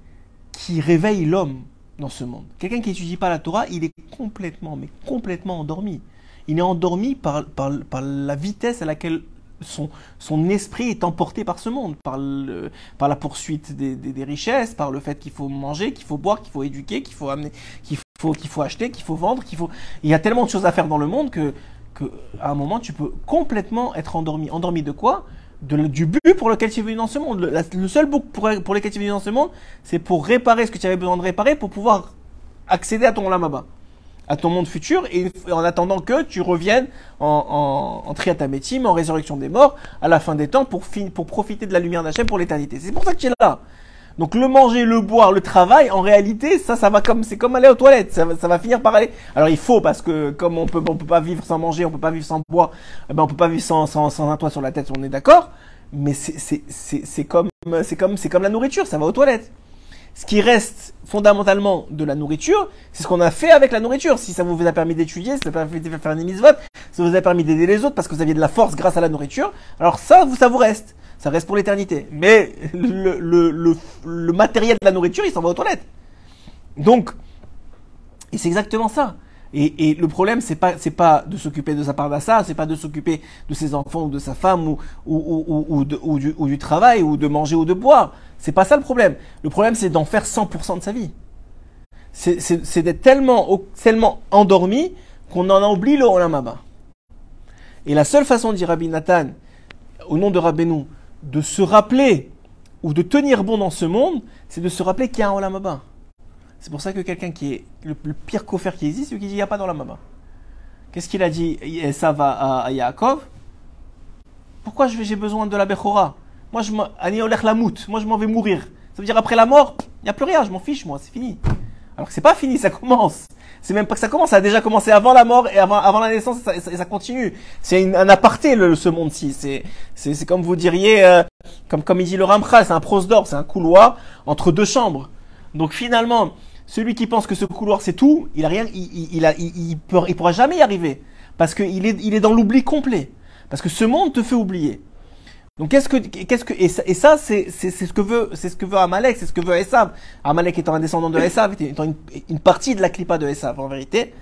qui réveille l'homme dans ce monde. Quelqu'un qui n'étudie pas la Torah, il est complètement, mais complètement endormi. Il est endormi par, par, la vitesse à laquelle son, son esprit est emporté par ce monde, par, le, par la poursuite des, des, des richesses, par le fait qu'il faut manger, qu'il faut boire, qu'il faut éduquer, qu'il faut amener, qu'il faut, qu'il faut acheter, qu'il faut vendre, qu'il faut. Il y a tellement de choses à faire dans le monde que, que à un moment tu peux complètement être endormi. Endormi de quoi? Du but pour lequel tu es venu dans ce monde. Le, le seul but pour, pour lequel tu es venu dans ce monde, c'est pour réparer ce que tu avais besoin de réparer pour pouvoir accéder à ton lamaba, à ton monde futur, et en attendant que tu reviennes en, en, en triatamétime, en résurrection des morts, à la fin des temps, pour, fin, pour profiter de la lumière d'Hachem pour l'éternité. C'est pour ça que tu es là. Donc le manger, le boire, le travail, en réalité, ça, ça va comme, c'est comme aller aux toilettes. Ça, ça, va finir par aller. Alors il faut parce que comme on peut, on peut pas vivre sans manger, on peut pas vivre sans boire, eh ben on peut pas vivre sans, sans, un toit sur la tête. On est d'accord. Mais c'est, comme, c'est comme, c'est comme la nourriture. Ça va aux toilettes. Ce qui reste fondamentalement de la nourriture, c'est ce qu'on a fait avec la nourriture. Si ça vous a permis d'étudier, si ça vous a permis de faire une mitzvot, ça vous a permis d'aider les autres parce que vous aviez de la force grâce à la nourriture, alors ça, ça vous reste reste pour l'éternité. Mais le, matériel de la nourriture, il s'en va aux toilettes. Donc, et c'est exactement ça. Et, le problème, c'est pas, pas de s'occuper de sa pardassa, c'est pas de s'occuper de ses enfants ou de sa femme ou, du, travail ou de manger ou de boire. C'est pas ça le problème. Le problème, c'est d'en faire 100% de sa vie. C'est d'être tellement, endormi qu'on en oublie le Olamaba. Et la seule façon, dit Rabbi Nathan, au nom de Rabbeinu, de se rappeler ou de tenir bon dans ce monde, c'est de se rappeler qu'il y a un Olamaba. C'est pour ça que quelqu'un qui est le, pire coffre qui existe, c'est qui dit qu'il n'y a pas d'Olamaba. Qu'est-ce qu'il a dit Ça va à, Yaakov? Pourquoi j'ai besoin de la Bechora? Moi, je Moi, je m'en vais mourir. Ça veut dire après la mort, il n'y a plus rien, je m'en fiche, moi, c'est fini. Alors que c'est pas fini, ça commence. C'est même pas que ça commence, ça a déjà commencé avant la mort et avant, avant la naissance, et ça, ça, ça continue. C'est un aparté, le, ce monde-ci. C'est, c'est, comme vous diriez, euh, comme, comme il dit le Ramchal, c'est un prose d'or, c'est un couloir entre deux chambres. Donc finalement, celui qui pense que ce couloir c'est tout, il a rien, il, il, il, il, il pourra jamais y arriver. Parce qu'il est, il est dans l'oubli complet. Parce que ce monde te fait oublier. Donc qu'est-ce que qu'est-ce que et ça, et ça c'est c'est ce que veut c'est ce que veut Amalek, c'est ce que veut Esav. Amalek étant un descendant de Esav, étant une, une partie de la clipa de Esav en vérité.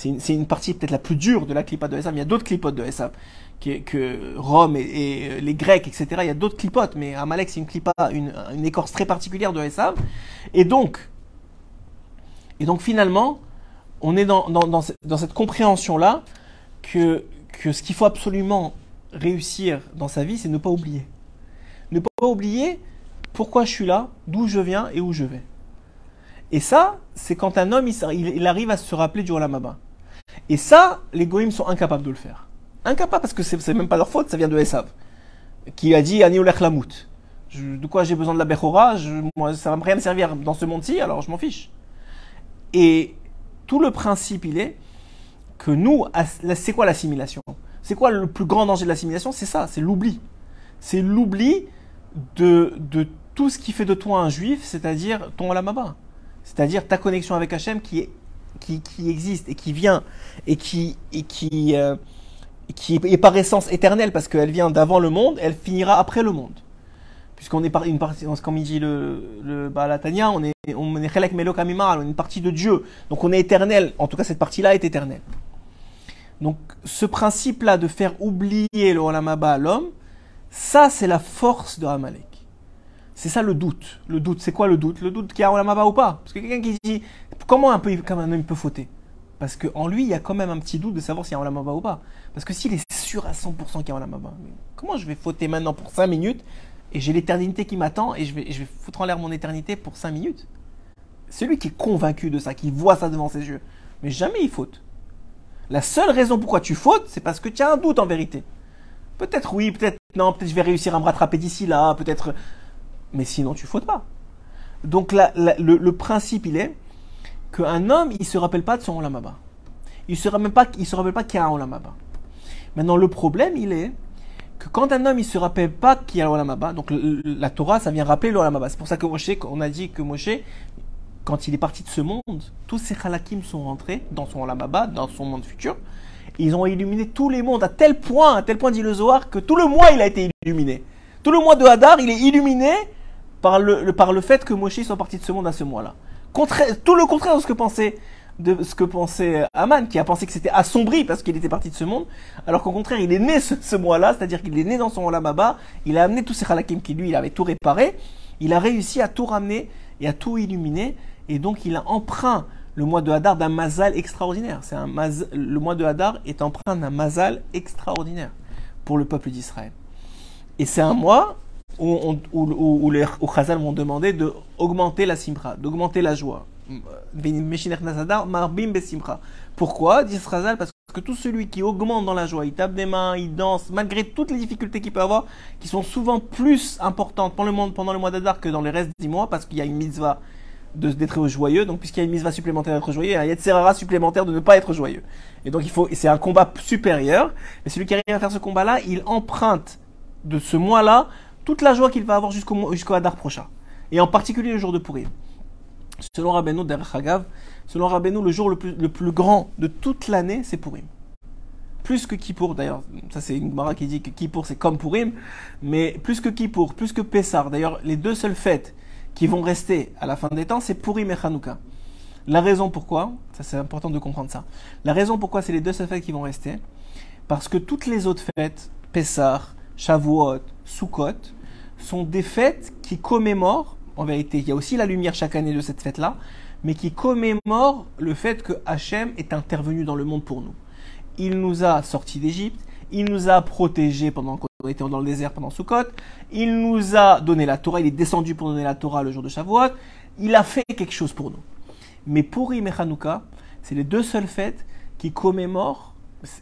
C'est une, partie peut-être la plus dure de la clipote de Esav. Il y a d'autres clipotes de Esav, que, Rome et, les Grecs, etc. Il y a d'autres clipotes, mais Amalek, c'est une clipa, une, écorce très particulière de Esav. Et donc, et donc finalement, on est dans, dans, cette compréhension-là que, que ce qu'il faut absolument réussir dans sa vie, c'est ne pas oublier. Ne pas oublier pourquoi je suis là, d'où je viens et où je vais. Et ça, c'est quand un homme, il, arrive à se rappeler du Olamaba. Et ça, les goïms sont incapables de le faire. Incapables parce que c'est même pas leur faute, ça vient de Esav, qui a dit Ani Lamout. De quoi j'ai besoin de la Bechora moi, Ça va rien me servir dans ce monde-ci, alors je m'en fiche. Et tout le principe, il est que nous, c'est quoi l'assimilation? C'est quoi le plus grand danger de l'assimilation? C'est ça, c'est l'oubli. C'est l'oubli de, de tout ce qui fait de toi un juif, c'est-à-dire ton Olamaba. C'est-à-dire ta connexion avec Hachem qui, qui, qui, existe et qui vient et qui, qui, euh, qui est par essence éternelle parce qu'elle vient d'avant le monde, elle finira après le monde. Puisqu'on est une partie, comme il dit le, le on est on est une partie de Dieu. Donc on est éternel. En tout cas, cette partie-là est éternelle. Donc ce principe-là de faire oublier le Olamaba à l'homme, ça c'est la force de Amalek. C'est ça le doute. Le doute, c'est quoi le doute? Le doute qu'il y a Olamaba ou pas? Parce que quelqu'un qui dit comment un, peu, comment un homme peut fauter? Parce qu'en lui, il y a quand même un petit doute de savoir s'il y a Olamaba ou pas. Parce que s'il est sûr à 100% qu'il y a Olamaba, comment je vais fauter maintenant pour 5 minutes et j'ai l'éternité qui m'attend et je vais, je vais foutre en l'air mon éternité pour 5 minutes? Celui qui est convaincu de ça, qui voit ça devant ses yeux, mais jamais il faute. La seule raison pourquoi tu fautes, c'est parce que tu as un doute en vérité. Peut-être oui, peut-être non, peut-être je vais réussir à me rattraper d'ici là, peut-être mais sinon tu fautes pas. Donc le, principe, il est qu'un homme, il se rappelle pas de son olamaba. Il se rappelle pas, il se rappelle pas qu'il y a un olamaba. Maintenant, le problème, il est que quand un homme, il se rappelle pas qu'il y a un olamaba, donc la Torah, ça vient rappeler l'olamaba. C'est pour ça que Moshe, on a dit que Moshe, quand il est parti de ce monde, tous ces halakim sont rentrés dans son olamaba, dans son monde futur. Ils ont illuminé tous les mondes à tel point, à tel point dit le que tout le mois, il a été illuminé. Tout le mois de Hadar, il est illuminé par le, par le fait que Moshe soit parti de ce monde à ce mois-là. tout le contraire de ce que pensait de ce que pensait Aman, qui a pensé que c'était assombri parce qu'il était parti de ce monde, alors qu'au contraire, il est né ce, mois-là, c'est-à-dire qu'il est né dans son Olamaba, il a amené tous ces halakim qui, lui, il avait tout réparé, il a réussi à tout ramener et à tout illuminer, et donc il a emprunt le mois de Hadar d'un mazal extraordinaire. C'est un le mois de Hadar est empreint d'un mazal extraordinaire pour le peuple d'Israël. Et c'est un mois où, les Chazal m'ont demandé d'augmenter la simra, d'augmenter la joie. Pourquoi? Dit Chazal Parce que tout celui qui augmente dans la joie, il tape des mains, il danse, malgré toutes les difficultés qu'il peut avoir, qui sont souvent plus importantes pendant le, mois, pendant le mois d'Adar que dans les restes des mois, parce qu'il y a une mitzvah d'être joyeux. Donc, puisqu'il y a une mitzvah supplémentaire d'être joyeux, il y a supplémentaire de ne pas être joyeux. Et donc, il faut, c'est un combat supérieur. Mais celui qui arrive à faire ce combat-là, il emprunte de ce mois-là toute la joie qu'il va avoir jusqu'au jusqu'au Hadar prochain. Et en particulier le jour de Purim. Selon Rabbeinu selon Rabbeinu, le jour le plus, le plus grand de toute l'année, c'est Purim. Plus que Kippour, d'ailleurs, ça c'est une qui dit que Kippour c'est comme Purim, mais plus que Kippour, plus que Pessar, d'ailleurs, les deux seules fêtes qui vont rester à la fin des temps, c'est Purim et Hanouka. La raison pourquoi, ça c'est important de comprendre ça, la raison pourquoi c'est les deux fêtes qui vont rester, parce que toutes les autres fêtes, Pessar, Shavuot, Sukkot, sont des fêtes qui commémorent, en vérité, il y a aussi la lumière chaque année de cette fête-là, mais qui commémorent le fait que Hachem est intervenu dans le monde pour nous. Il nous a sortis d'Égypte, il nous a protégés pendant qu'on était dans le désert pendant Sukkot, il nous a donné la Torah, il est descendu pour donner la Torah le jour de Shavuot, il a fait quelque chose pour nous. Mais Purim et Hanouka, c'est les deux seules fêtes qui commémorent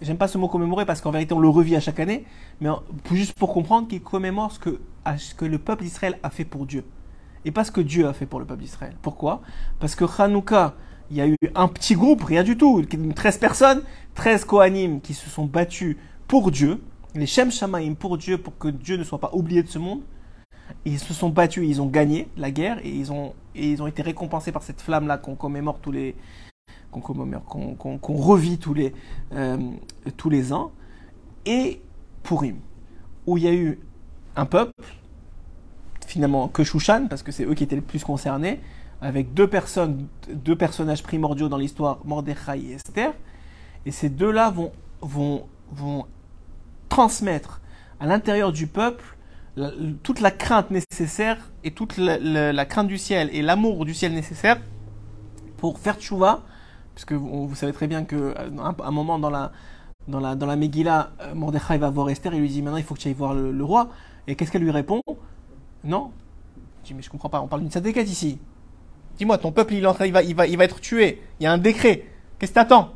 j'aime pas ce mot commémorer parce qu'en vérité on le revit à chaque année, mais juste pour comprendre qu'il commémore ce que, ce que le peuple d'Israël a fait pour Dieu. Et pas ce que Dieu a fait pour le peuple d'Israël. Pourquoi? Parce que Hanouka, il y a eu un petit groupe, rien du tout, 13 personnes, 13 Kohanim qui se sont battus pour Dieu, les Shem Shamaim pour Dieu, pour que Dieu ne soit pas oublié de ce monde. ils se sont battus, ils ont gagné la guerre et ils ont, ils ont été récompensés par cette flamme-là qu'on commémore tous les, qu'on revit tous les, euh, tous les ans, et Purim, où il y a eu un peuple, finalement que Shushan, parce que c'est eux qui étaient les plus concernés, avec deux personnes, deux personnages primordiaux dans l'histoire, Mordechai et Esther, Et ces deux-là vont, vont, vont transmettre à l'intérieur du peuple toute la crainte nécessaire et toute la, crainte du ciel et l'amour du ciel nécessaire pour faire tchouva, puisque vous, vous, savez très bien que un, moment dans la dans la dans la Megillah, euh, Mordechai va voir Esther et lui dit maintenant il faut que tu ailles voir le, roi. Et qu'est-ce qu'elle lui répond? Non. Je mais je comprends pas, on parle d'une sadéquette ici. Dis-moi, ton peuple il, il, va, il va être tué. Il y a un décret. Qu'est-ce que t'attends?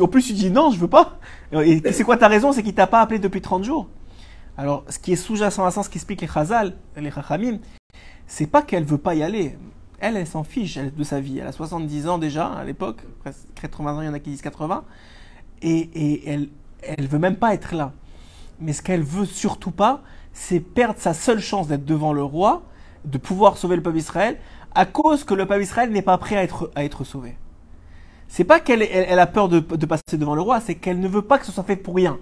Au plus tu dis non, je veux pas. Et c'est quoi ta raison? C'est qu'il t'a pas appelé depuis 30 jours. Alors, ce qui est sous-jacent à ça, ce qui explique les Chazal, les Chachamim, c'est pas qu'elle veut pas y aller. Elle, elle s'en fiche de sa vie. Elle a 70 ans déjà à l'époque, 80 ans, il y en a qui disent 80, et, et elle, elle veut même pas être là. Mais ce qu'elle veut surtout pas, c'est perdre sa seule chance d'être devant le roi, de pouvoir sauver le peuple Israël, à cause que le peuple Israël n'est pas prêt à être, à être sauvé. C'est pas qu'elle elle, a peur de, de passer devant le roi, c'est qu'elle ne veut pas que ce soit fait pour rien.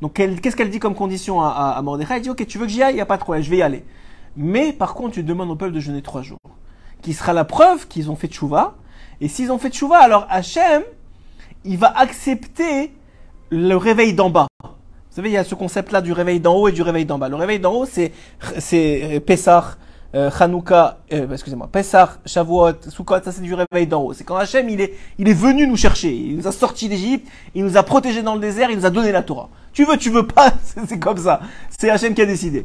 Donc qu'est-ce qu'elle dit comme condition à, à, Mordechai? Elle dit ok tu veux que j'y aille, il n'y a pas de problème, je vais y aller. Mais par contre tu demandes au peuple de jeûner trois jours. Qui sera la preuve qu'ils ont fait tchouva. Et s'ils ont fait tchouva, alors Hachem, il va accepter le réveil d'en bas. Vous savez, il y a ce concept-là du réveil d'en haut et du réveil d'en bas. Le réveil d'en haut, c'est c'est Pessah, euh, Hanouka, euh, excusez-moi, Pessah, Shavuot, Sukkot, ça c'est du réveil d'en haut. C'est quand Hachem, il est, il est venu nous chercher. Il nous a sortis d'Égypte, il nous a protégés dans le désert, il nous a donné la Torah. Tu veux, tu veux pas, c'est comme ça. C'est Hachem qui a décidé.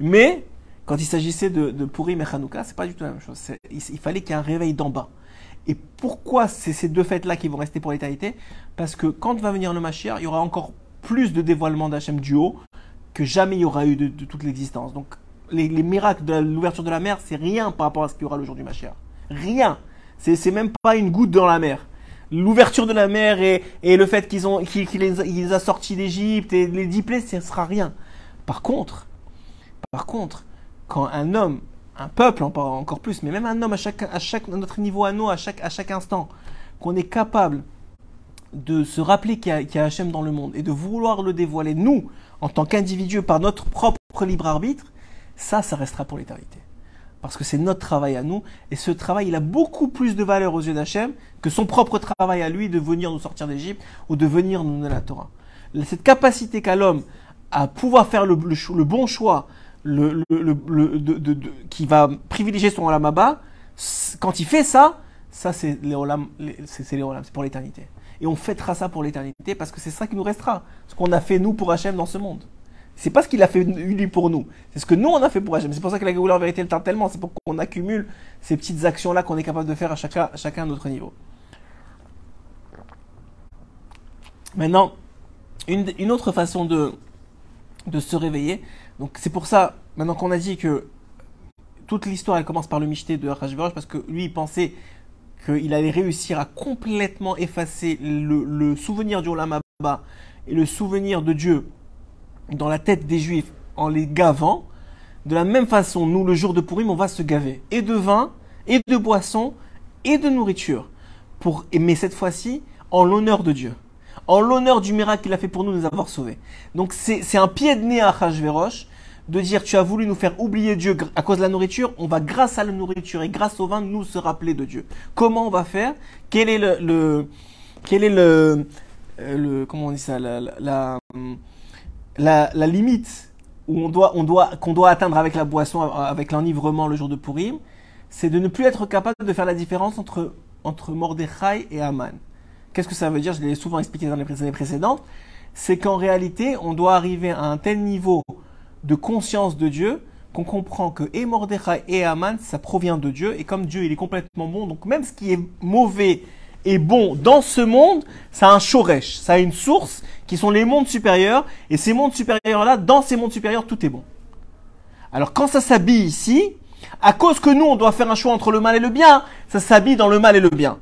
Mais, quand il s'agissait de, de Purim et Hanouka, c'est pas du tout la même chose. Il, fallait qu'il y ait un réveil d'en bas. Et pourquoi c'est ces deux fêtes-là qui vont rester pour l'éternité? Parce que quand va venir le Mashiach, il y aura encore plus de dévoilement d'Hachem du haut que jamais il y aura eu de, de toute l'existence. Donc, les, miracles de l'ouverture de la mer, c'est rien par rapport à ce qu'il y aura le jour du Mashiach. Rien. C'est même pas une goutte dans la mer. L'ouverture de la mer et, le fait qu'ils ont qu'il les, a sortis d'Égypte et les dix plaies, ce sera rien. Par contre, par contre, quand un homme, un peuple encore plus, mais même un homme à chaque à chaque notre niveau à nous, à chaque à chaque instant, qu'on est capable de se rappeler qu'il y, y, a Hachem dans le monde et de vouloir le dévoiler nous en tant qu'individu par notre propre libre arbitre, ça, ça restera pour l'éternité. Parce que c'est notre travail à nous, et ce travail, il a beaucoup plus de valeur aux yeux d'Hachem que son propre travail à lui de venir nous sortir d'Égypte ou de venir nous donner la Torah. Cette capacité qu'a l'homme à pouvoir faire le, bon choix, le, de, qui va privilégier son olam quand il fait ça, ça c'est les c'est pour l'éternité. Et on fêtera ça pour l'éternité parce que c'est ça qui nous restera, ce qu'on a fait nous pour Hachem dans ce monde. C'est pas ce qu'il a fait lui pour nous. C'est ce que nous on a fait pour Hachem. C'est pour ça que la Géoula en vérité le tarde tellement. C'est pour qu'on accumule ces petites actions là qu'on est capable de faire à chacun, à chacun à notre niveau. Maintenant, une, autre façon de, se réveiller. Donc c'est pour ça, maintenant qu'on a dit que toute l'histoire elle commence par le michté de Hachverosh parce que lui il pensait qu'il allait réussir à complètement effacer le, le souvenir du Olam et le souvenir de Dieu dans la tête des juifs en les gavant, de la même façon, nous, le jour de Purim, on va se gaver. Et de vin, et de boisson, et de nourriture. Pour, mais cette fois-ci, en l'honneur de Dieu. En l'honneur du miracle qu'il a fait pour nous, nous avoir sauvés. Donc c'est un pied de nez à Hachverosh de dire tu as voulu nous faire oublier Dieu à cause de la nourriture, on va grâce à la nourriture et grâce au vin nous se rappeler de Dieu. Comment on va faire? Quel est le, le quel est le, euh, le comment on dit ça? La, la la, limite où on doit, on doit, qu'on doit atteindre avec la boisson, avec l'enivrement le jour de Purim, c'est de ne plus être capable de faire la différence entre, entre Mordechai et Aman. Qu'est-ce que ça veut dire? Je l'ai souvent expliqué dans les années précédentes. C'est qu'en réalité, on doit arriver à un tel niveau de conscience de Dieu qu'on comprend que et Mordechai et Aman, ça provient de Dieu. Et comme Dieu, il est complètement bon, donc même ce qui est mauvais et bon dans ce monde, ça a un shoresh, ça a une source qui sont les mondes supérieurs. Et ces mondes supérieurs-là, dans ces mondes supérieurs, tout est bon. Alors quand ça s'habille ici, à cause que nous, on doit faire un choix entre le mal et le bien, ça s'habille dans le mal et le bien.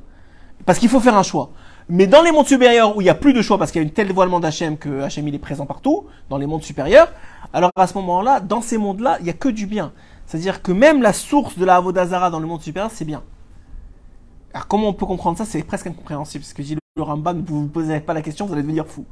Parce qu'il faut faire un choix. Mais dans les mondes supérieurs où il n'y a plus de choix parce qu'il y a une telle dévoilement d'Hachem que Hachem il est présent partout, dans les mondes supérieurs, alors à ce moment-là, dans ces mondes-là, il n'y a que du bien. C'est-à-dire que même la source de la Avodazara dans le monde supérieur, c'est bien. Alors comment on peut comprendre ça? C'est presque incompréhensible. Parce que dit le Rambam, vous vous posez pas la question, vous allez devenir fou.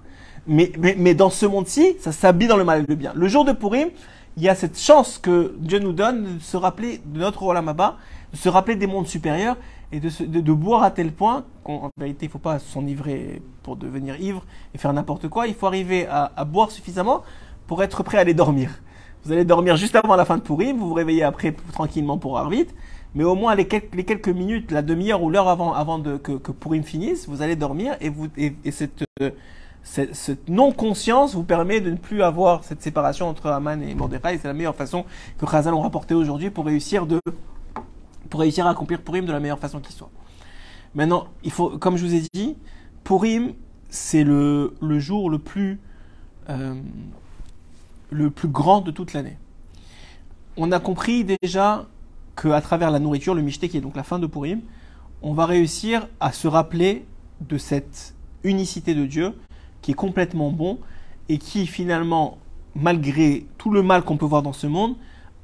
Mais, mais, mais dans ce monde-ci, ça s'habille dans le mal et le bien. Le jour de Purim, il y a cette chance que Dieu nous donne de se rappeler de notre Olam Abba, de se rappeler des mondes supérieurs et de, se- de- de boire à tel point qu'en vérité, il ne faut pas s'enivrer pour devenir ivre et faire n'importe quoi. Il faut arriver à, à boire suffisamment pour être prêt à aller dormir. Vous allez dormir juste avant la fin de Purim, vous vous réveillez après tranquillement pour Arvit, mais au moins les quelques, les quelques minutes, la demi-heure ou l'heure avant, avant de, que, que Purim finisse, vous allez dormir et, vous, et, et cette, cette, non-conscience vous permet de ne plus avoir cette séparation entre Aman et Mordechai. C'est la meilleure façon que Chazal ont rapporté aujourd'hui pour réussir, de, pour réussir à accomplir Purim de la meilleure façon qui soit. Maintenant, il faut, comme je vous ai dit, Purim, c'est le, le jour le plus, euh, le plus grand de toute l'année. On a compris déjà qu'à travers la nourriture, le Mishté, qui est donc la fin de Purim, on va réussir à se rappeler de cette unicité de Dieu qui est complètement bon et qui finalement, malgré tout le mal qu'on peut voir dans ce monde,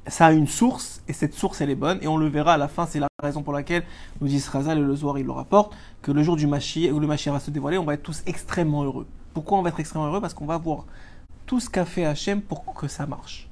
ça a une source et cette source elle est bonne et on le verra à la fin. C'est la raison pour laquelle nous dit Srazal et le Zohar il le rapporte que le jour du Mashiach où le Mashiach va se dévoiler, on va être tous extrêmement heureux. Pourquoi on va être extrêmement heureux? Parce qu'on va voir tout ce qu'a fait Hachem pour que ça marche.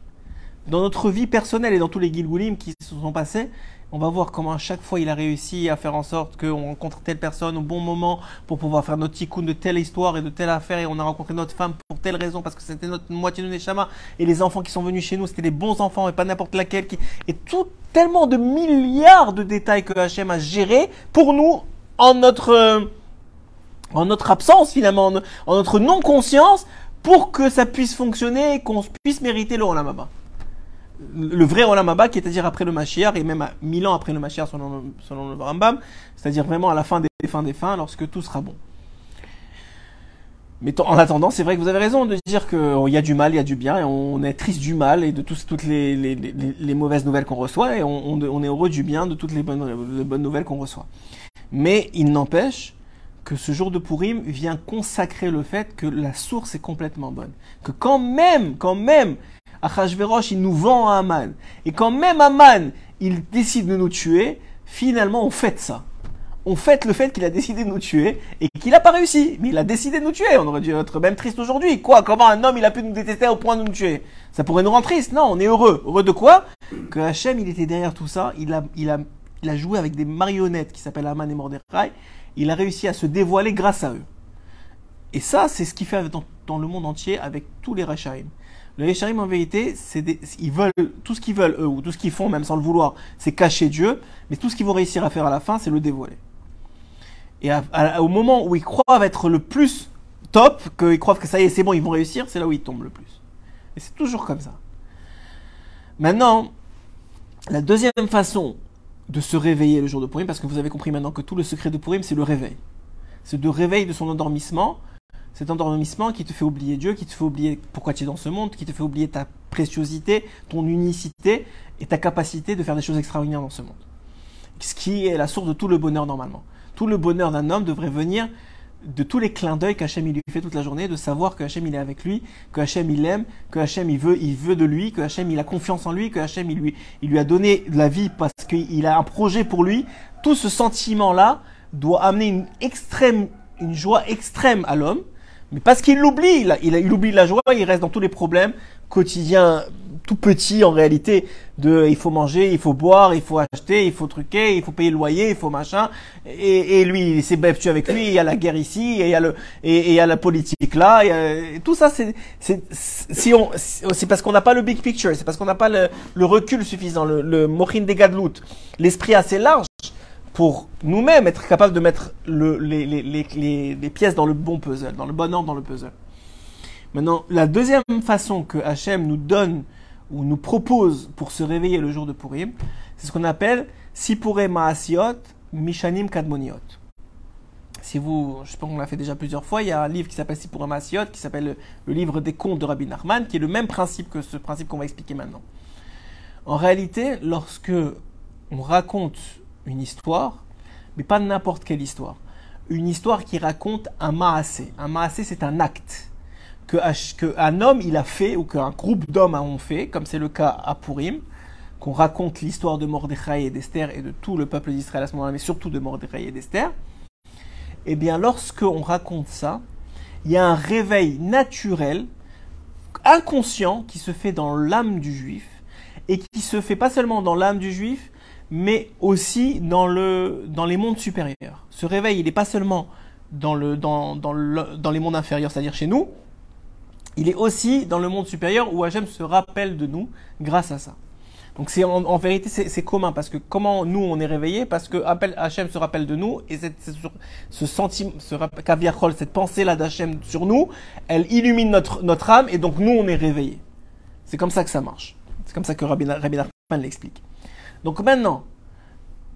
Dans notre vie personnelle et dans tous les Gilgulim qui se sont passés, on va voir comment à chaque fois il a réussi à faire en sorte qu'on rencontre telle personne au bon moment pour pouvoir faire notre tikkun de telle histoire et de telle affaire et on a rencontré notre femme pour telle raison parce que c'était notre moitié de Neshama et les enfants qui sont venus chez nous c'était les bons enfants et pas n'importe laquelle et tout tellement de milliards de détails que Hachem a géré pour nous en notre euh, en notre absence finalement en, notre non conscience pour que ça puisse fonctionner et qu'on puisse mériter le Olam Haba le vrai Olam Haba, qui est à dire après le Mashiach, et même à mille ans après le Mashiach selon, selon le Rambam, c'est-à-dire vraiment à la fin des fins des fins, lorsque tout sera bon. Mais en attendant, c'est vrai que vous avez raison de dire qu'il y a du mal, il y a du bien, et on est triste du mal et de tous- toutes les, les- mauvaises nouvelles qu'on reçoit, et on, est heureux du bien de toutes les bonnes, bonnes nouvelles qu'on reçoit. Mais il n'empêche que ce jour de Purim vient consacrer le fait que la source est complètement bonne. Que quand même, quand même, Achashverosh, il nous vend à Aman. Et quand même Aman, il décide de nous tuer, finalement, on fête ça. On fête le fait qu'il a décidé de nous tuer et qu'il n'a pas réussi. Mais il a décidé de nous tuer. On aurait dû être même triste aujourd'hui. Quoi Comment un homme, il a pu nous détester au point de nous tuer? Ça pourrait nous rendre triste. Non, on est heureux. Heureux de quoi? Que Hachem, il était derrière tout ça. Il a, il a, il a joué avec des marionnettes qui s'appellent Aman et Mordechai. Il a réussi à se dévoiler grâce à eux. Et ça, c'est ce qu'il fait dans, dans le monde entier avec tous les Rachaim. Les Rachaim, en vérité, des- ils veulent, tout ce qu'ils veulent, eux, ou tout ce qu'ils font, même sans le vouloir, c'est cacher Dieu. Mais tout ce qu'ils vont réussir à faire à la fin, c'est le dévoiler. Et au moment où ils croient être le plus top, qu'ils croient que ça y est, c'est bon, ils vont réussir, c'est là où ils tombent le plus. Et c'est toujours comme ça. Maintenant, la deuxième façon de se réveiller le jour de Purim, parce que vous avez compris maintenant que tout le secret de Purim, c'est le réveil. C'est de réveil de son endormissement, cet endormissement qui te fait oublier Dieu, qui te fait oublier pourquoi tu es dans ce monde, qui te fait oublier ta préciosité, ton unicité et ta capacité de faire des choses extraordinaires dans ce monde. Ce qui est la source de tout le bonheur normalement. Tout le bonheur d'un homme devrait venir de tous les clins d'œil qu'Hachem il lui fait toute la journée, de savoir que Hachem il est avec lui, que Hachem il l'aime, que Hachem il veut, il veut de lui, que Hachem il a confiance en lui, que Hachem il lui, il lui a donné de la vie parce qu'il a un projet pour lui. Tout ce sentiment-là doit amener une extrême, une joie extrême à l'homme. Mais parce qu'il l'oublie, il, oublie la joie, il reste dans tous les problèmes quotidiens, tout petits en réalité, de il faut manger, il faut boire, il faut acheter, il faut truquer, il faut payer le loyer, il faut machin. Et, et lui, il s'est battu avec lui, il y a la guerre ici, il y a, la politique là, et, euh, tout ça, c'est c'est c'est parce qu'on n'a pas le big picture, c'est parce qu'on n'a pas le, recul suffisant, le, le des gadlout, l'esprit assez large pour nous-mêmes être capable de mettre le, les, pièces dans le bon puzzle, dans le bon ordre dans le puzzle. Maintenant, la deuxième façon que Hachem nous donne ou nous propose pour se réveiller le jour de Purim, c'est ce qu'on appelle Sipure Maasiot Mishanim Kadmoniot. Si vous, je pense qu'on l'a fait déjà plusieurs fois, il y a un livre qui s'appelle Sipure Maasiot, qui s'appelle le, le livre des contes de Rabbi Nachman, qui est le même principe que ce principe qu'on va expliquer maintenant. En réalité, lorsque on raconte une histoire, mais pas n'importe quelle histoire, une histoire qui raconte un maasé. Un maasé, c'est un acte que, H- que un homme il a fait ou qu'un groupe d'hommes ont fait, comme c'est le cas à Purim, qu'on raconte l'histoire de Mordechai et d'Esther et de tout le peuple d'Israël à ce moment-là, mais surtout de Mordechai et d'Esther. Eh bien, lorsqu'on raconte ça, il y a un réveil naturel inconscient qui se fait dans l'âme du juif et qui se fait pas seulement dans l'âme du juif, mais aussi dans, le, dans les mondes supérieurs. Ce réveil, il n'est pas seulement dans, le, dans, dans, dans les mondes inférieurs, c'est-à-dire chez nous, il est aussi dans le monde supérieur où Hachem se rappelle de nous grâce à ça. Donc c'est en, vérité c'est commun parce que comment nous on est réveillés? Parce que Hachem se rappelle de nous et cette, ce sentiment, ce cette pensée là d'Hachem sur nous, elle illumine notre notre âme et donc nous on est réveillés. C'est comme ça que ça marche. C'est comme ça que Rabbi, Rabbi l'explique. Donc maintenant,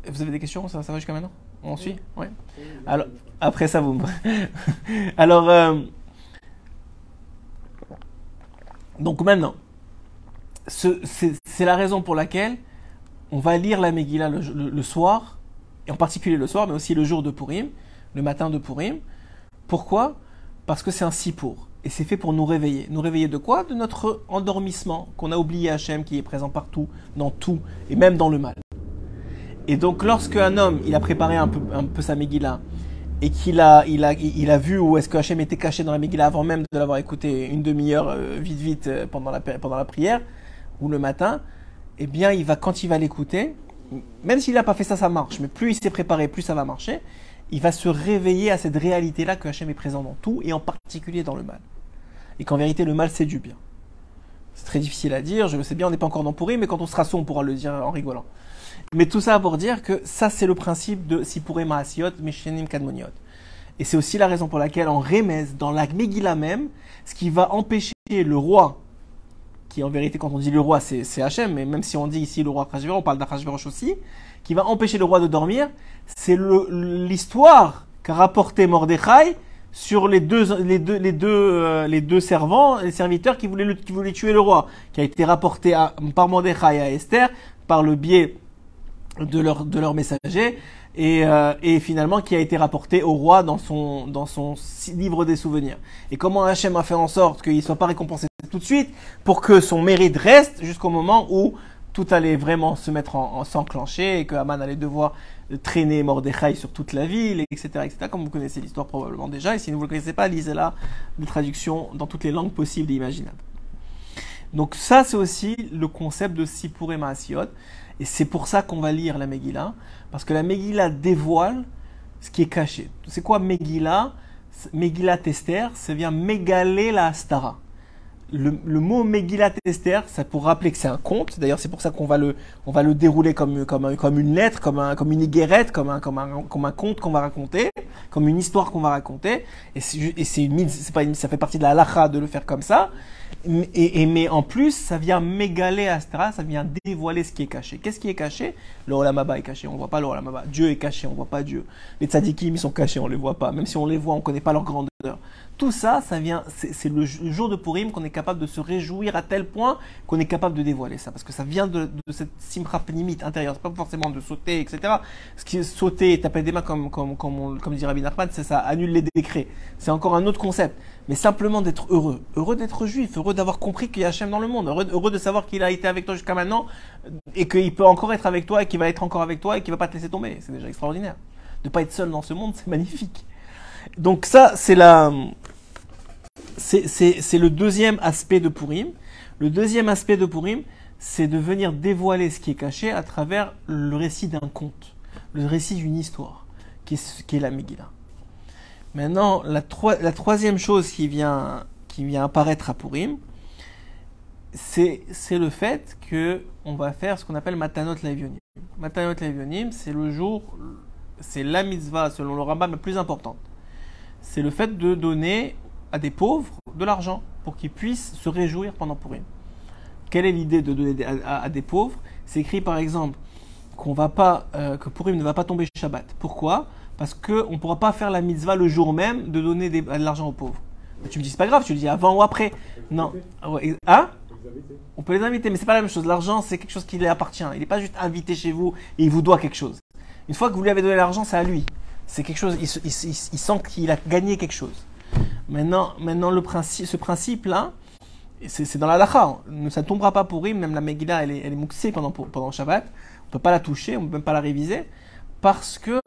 vous avez des questions ça, ça va jusqu'à maintenant? On suit? Oui. Alors après ça vous. Alors euh, donc maintenant c'est la raison pour laquelle on va lire la Megillah le, soir, et en particulier le soir, mais aussi le jour de Purim, le matin de Purim. Pourquoi? Parce que c'est un sipour. Et c'est fait pour nous réveiller. Nous réveiller de quoi? De notre endormissement, qu'on a oublié Hachem, qui est présent partout, dans tout, et même dans le mal. Et donc, lorsque un homme, il a préparé un peu, un peu sa Megillah, et qu'il a, il a, il a vu où est-ce que Hachem était caché dans la Megillah avant même de l'avoir écouté une demi-heure, euh, vite, vite, euh, pendant la, pendant la prière, ou le matin, eh bien, il va, quand il va l'écouter, même s'il n'a pas fait ça, ça marche, mais plus il s'est préparé, plus ça va marcher, il va se réveiller à cette réalité-là que Hachem est présent dans tout, et en particulier dans le mal. Et qu'en vérité, le mal, c'est du bien. C'est très difficile à dire, je le sais bien, on n'est pas encore dans pourri, mais quand on sera sot, on pourra le dire en rigolant. Mais tout ça pour dire que ça, c'est le principe de Sipure Maasiot, Meshenim Kadmoniot. Et c'est aussi la raison pour laquelle en Remez, dans la Megillah même, ce qui va empêcher le roi qui en vérité, quand on dit le roi, c'est Hachem, mais même si on dit ici le roi Khashverosh, on parle d'Achashverosh aussi, qui va empêcher le roi de dormir, c'est l'histoire qu'a rapporté Mordechai sur les deux, les deux, les deux, euh, les deux servants, les serviteurs qui voulaient, qui voulaient tuer le roi, qui a été rapporté par Mordechai à Esther, par le biais de leur, de leur messager, et, euh, et, finalement qui a été rapporté au roi dans son, dans son livre des souvenirs. Et comment Hachem a fait en sorte qu'il ne soit pas récompensé tout de suite pour que son mérite reste jusqu'au moment où tout allait vraiment se mettre en, s'enclencher et que Haman allait devoir traîner Mordechai sur toute la ville, etc., etc. Comme vous connaissez l'histoire probablement déjà, et si vous ne le connaissez pas, lisez-la, de traduction dans toutes les langues possibles et imaginables. Donc ça, c'est aussi le concept de Sipur et Maasiot, et c'est pour ça qu'on va lire la Megillah, parce que la Megillah dévoile ce qui est caché. C'est quoi Megillah? Megillah Tester, ça vient mégaler la Astara le, mot Megillat Esther, ça pour rappeler que c'est un conte. D'ailleurs, c'est pour ça qu'on va le, on va le dérouler comme, comme, comme une lettre, comme, un, comme une guérette, comme un, comme un, comme un conte qu'on va raconter, comme une histoire qu'on va raconter. Et c'est une, c'est pas ça fait partie de la lacha de le faire comme ça. Et, mais en plus, ça vient mégaler Astra, ça vient dévoiler ce qui est caché. Qu'est-ce qui est caché? Le est caché, on voit pas le. Dieu est caché, on voit pas Dieu. Les tzadikim, ils sont cachés, on les voit pas. Même si on les voit, on connaît pas leur grandeur. Tout ça, ça vient, c'est le jour de Purim qu'on est capable de se réjouir à tel point qu'on est capable de dévoiler ça. Parce que ça vient de, cette simra limite intérieure. C'est pas forcément de sauter, etc. Ce qui est sauter et taper des mains, comme, comme, comme, comme dit Rabbi Nachman, c'est ça annule les décrets. C'est encore un autre concept mais simplement d'être heureux. Heureux d'être juif, heureux d'avoir compris qu'il y a Hachem dans le monde, heureux, de savoir qu'il a été avec toi jusqu'à maintenant et qu'il peut encore être avec toi et qu'il va être encore avec toi et qu'il va pas te laisser tomber. C'est déjà extraordinaire. De pas être seul dans ce monde, c'est magnifique. Donc ça, c'est la, c'est le deuxième aspect de Purim. Le deuxième aspect de Purim, c'est de venir dévoiler ce qui est caché à travers le récit d'un conte, le récit d'une histoire, qui est, qui la Megillah. Maintenant, la, troisième chose qui vient, apparaître à Purim, c'est le fait que on va faire ce qu'on appelle Matanot Levionim. Matanot Levionim, c'est le jour, c'est la mitzvah, selon le Rambam, la plus importante. C'est le fait de donner à des pauvres de l'argent pour qu'ils puissent se réjouir pendant Purim. Quelle est l'idée de donner à, des pauvres? C'est écrit par exemple qu'on va pas, euh, que Purim ne va pas tomber Shabbat. Pourquoi? Parce qu'on ne pourra pas faire la mitzvah le jour même de donner de l'argent aux pauvres. tu me dis, c'est pas grave, tu le dis avant ou après. Non. Hein? On peut les inviter, mais c'est pas la même chose. L'argent, c'est quelque chose qui lui appartient. Il n'est pas juste invité chez vous et il vous doit quelque chose. Une fois que vous lui avez donné l'argent, c'est à lui. C'est quelque chose, il, sent qu'il a gagné quelque chose. Maintenant, maintenant le principe, ce principe-là, c'est dans la lacha. Ça ne tombera pas pour lui, même la Megillah, elle est, elle est pendant, pendant Shabbat. On ne peut pas la toucher, on ne peut même pas la réviser, parce que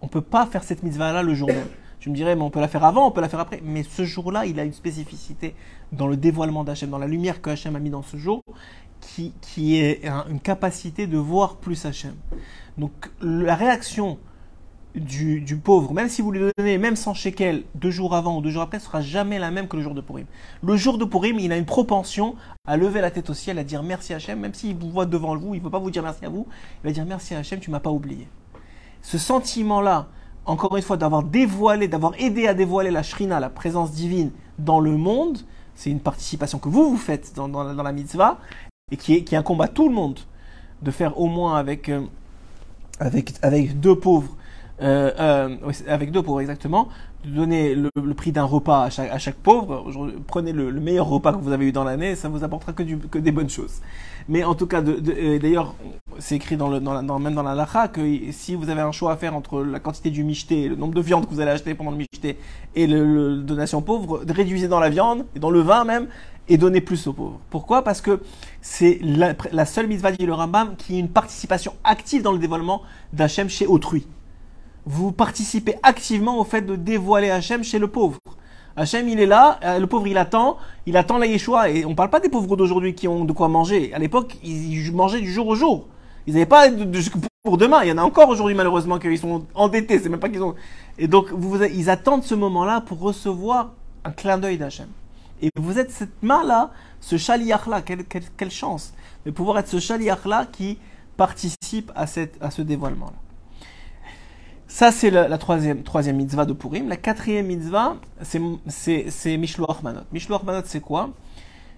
on peut pas faire cette mitzvah-là le jour même. Tu me dirais, mais on peut la faire avant, on peut la faire après. Mais ce jour-là, il a une spécificité dans le dévoilement d'Hachem, dans la lumière que Hachem a mis dans ce jour, qui, qui est une capacité de voir plus Hachem. Donc la réaction du, pauvre, même si vous lui donnez même 100 shekels deux jours avant ou deux jours après, ne sera jamais la même que le jour de Purim. Le jour de Purim, il a une propension à lever la tête au ciel, à dire merci Hachem, même s'il vous voit devant vous, il ne peut pas vous dire merci à vous, il va dire merci Hachem, tu m'as pas oublié. Ce sentiment-là, encore une fois, d'avoir dévoilé, d'avoir aidé à dévoiler la Shrina, la présence divine dans le monde, c'est une participation que vous vous faites dans, la mitzvah, et qui est, qui un combat tout le monde, de faire au moins avec, euh, avec, avec deux pauvres euh, euh, avec deux pauvres exactement, donner le, prix d'un repas à chaque, pauvre. Prenez le, meilleur repas que vous avez eu dans l'année, ça vous apportera que, des bonnes choses. Mais en tout cas, d'ailleurs, c'est écrit dans dans, même dans la lacha que si vous avez un choix à faire entre la quantité du michté, le nombre de viande que vous allez acheter pendant le michté et le, donation pauvre, réduisez dans la viande et dans le vin même et donnez plus aux pauvres. Pourquoi? Parce que c'est la, la, seule mitzvah dit le Rambam qui est une participation active dans le dévoilement d'Hachem chez autrui vous participez activement au fait de dévoiler Hachem chez le pauvre. Hachem, il est là, euh, le pauvre, il attend, il attend la Yeshua. Et on parle pas des pauvres d'aujourd'hui qui ont de quoi manger. À l'époque, ils mangeaient du jour au jour. Ils n'avaient pas de, pour demain. Il y en a encore aujourd'hui, malheureusement, qu'ils sont endettés. C'est même pas qu'ils ont. Et donc, vous, ils attendent ce moment-là pour recevoir un clin d'œil d'Hachem. Et vous êtes cette main-là, ce chaliach-là, quelle, quelle, chance de pouvoir être ce chaliach-là qui participe à, cette, à ce dévoilement-là. Ça, c'est la, troisième, troisième mitzvah de Purim. La quatrième mitzvah, c'est Mishloach Manot. Mishloach Manot, c'est quoi?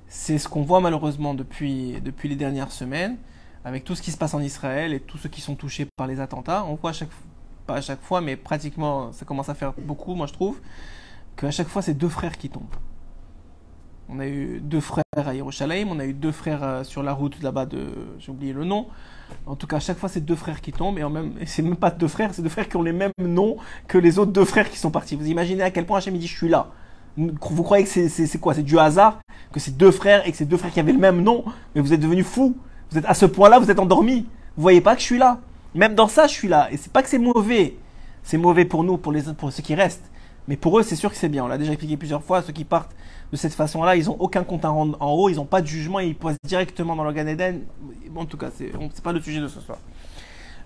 C'est ce qu'on voit malheureusement depuis, depuis les dernières semaines, avec tout ce qui se passe en Israël et tous ceux qui sont touchés par les attentats. On voit à chaque, pas à chaque fois, mais pratiquement, ça commence à faire beaucoup, moi je trouve, qu'à chaque fois, c'est deux frères qui tombent. On a eu deux frères à Yerushalayim, on a eu deux frères euh, sur la route là-bas de, j'ai oublié le nom. En tout cas, à chaque fois, c'est deux frères qui tombent, et en même, c'est même pas deux frères, c'est deux frères qui ont les mêmes noms que les autres deux frères qui sont partis. Vous imaginez à quel point Hachem dit je suis là. Vous croyez que c'est quoi? C'est du hasard Que c'est deux frères et que c'est deux frères qui avaient le même nom Mais vous êtes devenus fous. Vous êtes à ce point-là, vous êtes endormis. Vous voyez pas que je suis là. Même dans ça, je suis là. Et c'est pas que c'est mauvais. C'est mauvais pour nous, pour, les, pour ceux qui restent. Mais pour eux, c'est sûr que c'est bien. On l'a déjà expliqué plusieurs fois. Ceux qui partent de cette façon-là, ils n'ont aucun compte à rendre en haut, ils n'ont pas de jugement, ils passent directement dans le Gan Eden. en tout cas, c'est n'est pas le sujet de ce soir.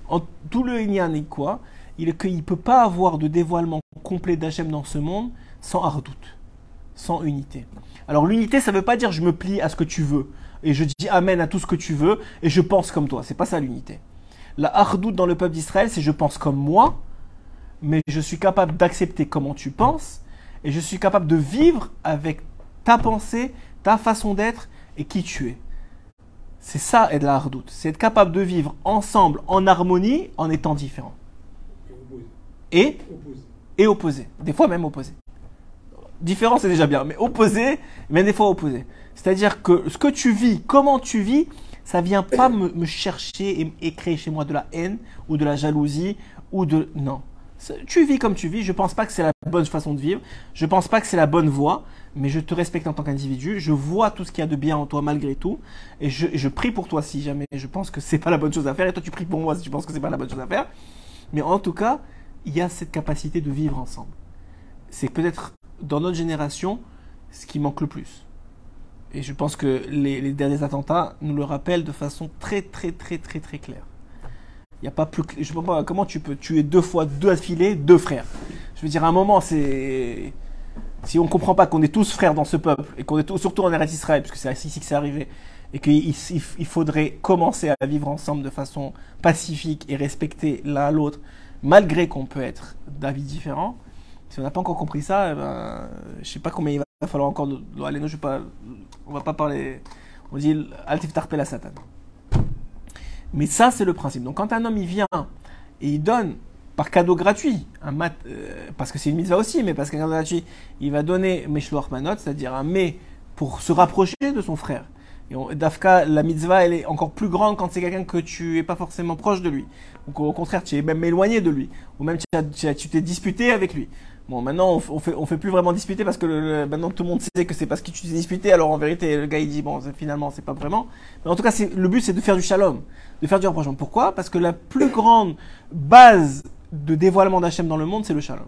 En, tout le Inyan est quoi? Il ne peut pas avoir de dévoilement complet d'Hachem dans ce monde sans hardout, sans unité. Alors l'unité, ça ne veut pas dire je me plie à ce que tu veux et je dis amen à tout ce que tu veux et je pense comme toi. C'est pas ça l'unité. La hardout dans le peuple d'Israël, c'est je pense comme moi, mais je suis capable d'accepter comment tu penses et je suis capable de vivre avec ta pensée, ta façon d'être et qui tu es. C'est ça être la hardoute. C'est être capable de vivre ensemble en harmonie en étant différents. Et et opposé. Des fois même opposé. Différent c'est déjà bien, mais opposé, mais des fois opposé. C'est-à-dire que ce que tu vis, comment tu vis, ça vient pas me, me chercher et, et, créer chez moi de la haine ou de la jalousie ou de non. Tu vis comme tu vis. Je pense pas que c'est la bonne façon de vivre. Je pense pas que c'est la bonne voie. Mais je te respecte en tant qu'individu. Je vois tout ce qu'il y a de bien en toi malgré tout. Et je, prie pour toi si jamais je pense que c'est pas la bonne chose à faire. Et toi, tu pries pour moi si tu penses que c'est pas la bonne chose à faire. Mais en tout cas, il y a cette capacité de vivre ensemble. C'est peut-être dans notre génération ce qui manque le plus. Et je pense que les, derniers attentats nous le rappellent de façon très très très très très claire. Il y a pas plus. Je sais pas comment tu peux tuer deux fois deux affilés, deux frères? Je veux dire, à un moment, c'est. Si on ne comprend pas qu'on est tous frères dans ce peuple et qu'on est tous, surtout en Eretz Israël, puisque c'est ici que c'est arrivé, et qu'il il faudrait commencer à vivre ensemble de façon pacifique et respecter l'un l'autre, malgré qu'on peut être d'avis différents. Si on n'a pas encore compris ça, eh ben, je sais pas combien il va falloir encore. Allez, non, je vais pas. On va pas parler. On dit Altif la Satan. Mais ça, c'est le principe. Donc quand un homme, il vient et il donne par cadeau gratuit, un mat, euh, parce que c'est une mitzvah aussi, mais parce qu'un cadeau gratuit, il va donner Meshloach Manot, c'est-à-dire un mais pour se rapprocher de son frère. Et Dafka, la mitzvah, elle est encore plus grande quand c'est quelqu'un que tu es pas forcément proche de lui. Donc au contraire, tu es même éloigné de lui. Ou même tu t'es disputé avec lui. Bon, maintenant, on, fait, on fait plus vraiment disputer parce que maintenant tout le monde sait que c'est parce que tu t'es disputé. Alors en vérité, le gars il dit bon, finalement, c'est pas vraiment. Mais en tout cas, le but c'est de faire du shalom, de faire du rapprochement. Pourquoi? Parce que la plus grande base de dévoilement d'Hachem dans le monde, c'est le shalom.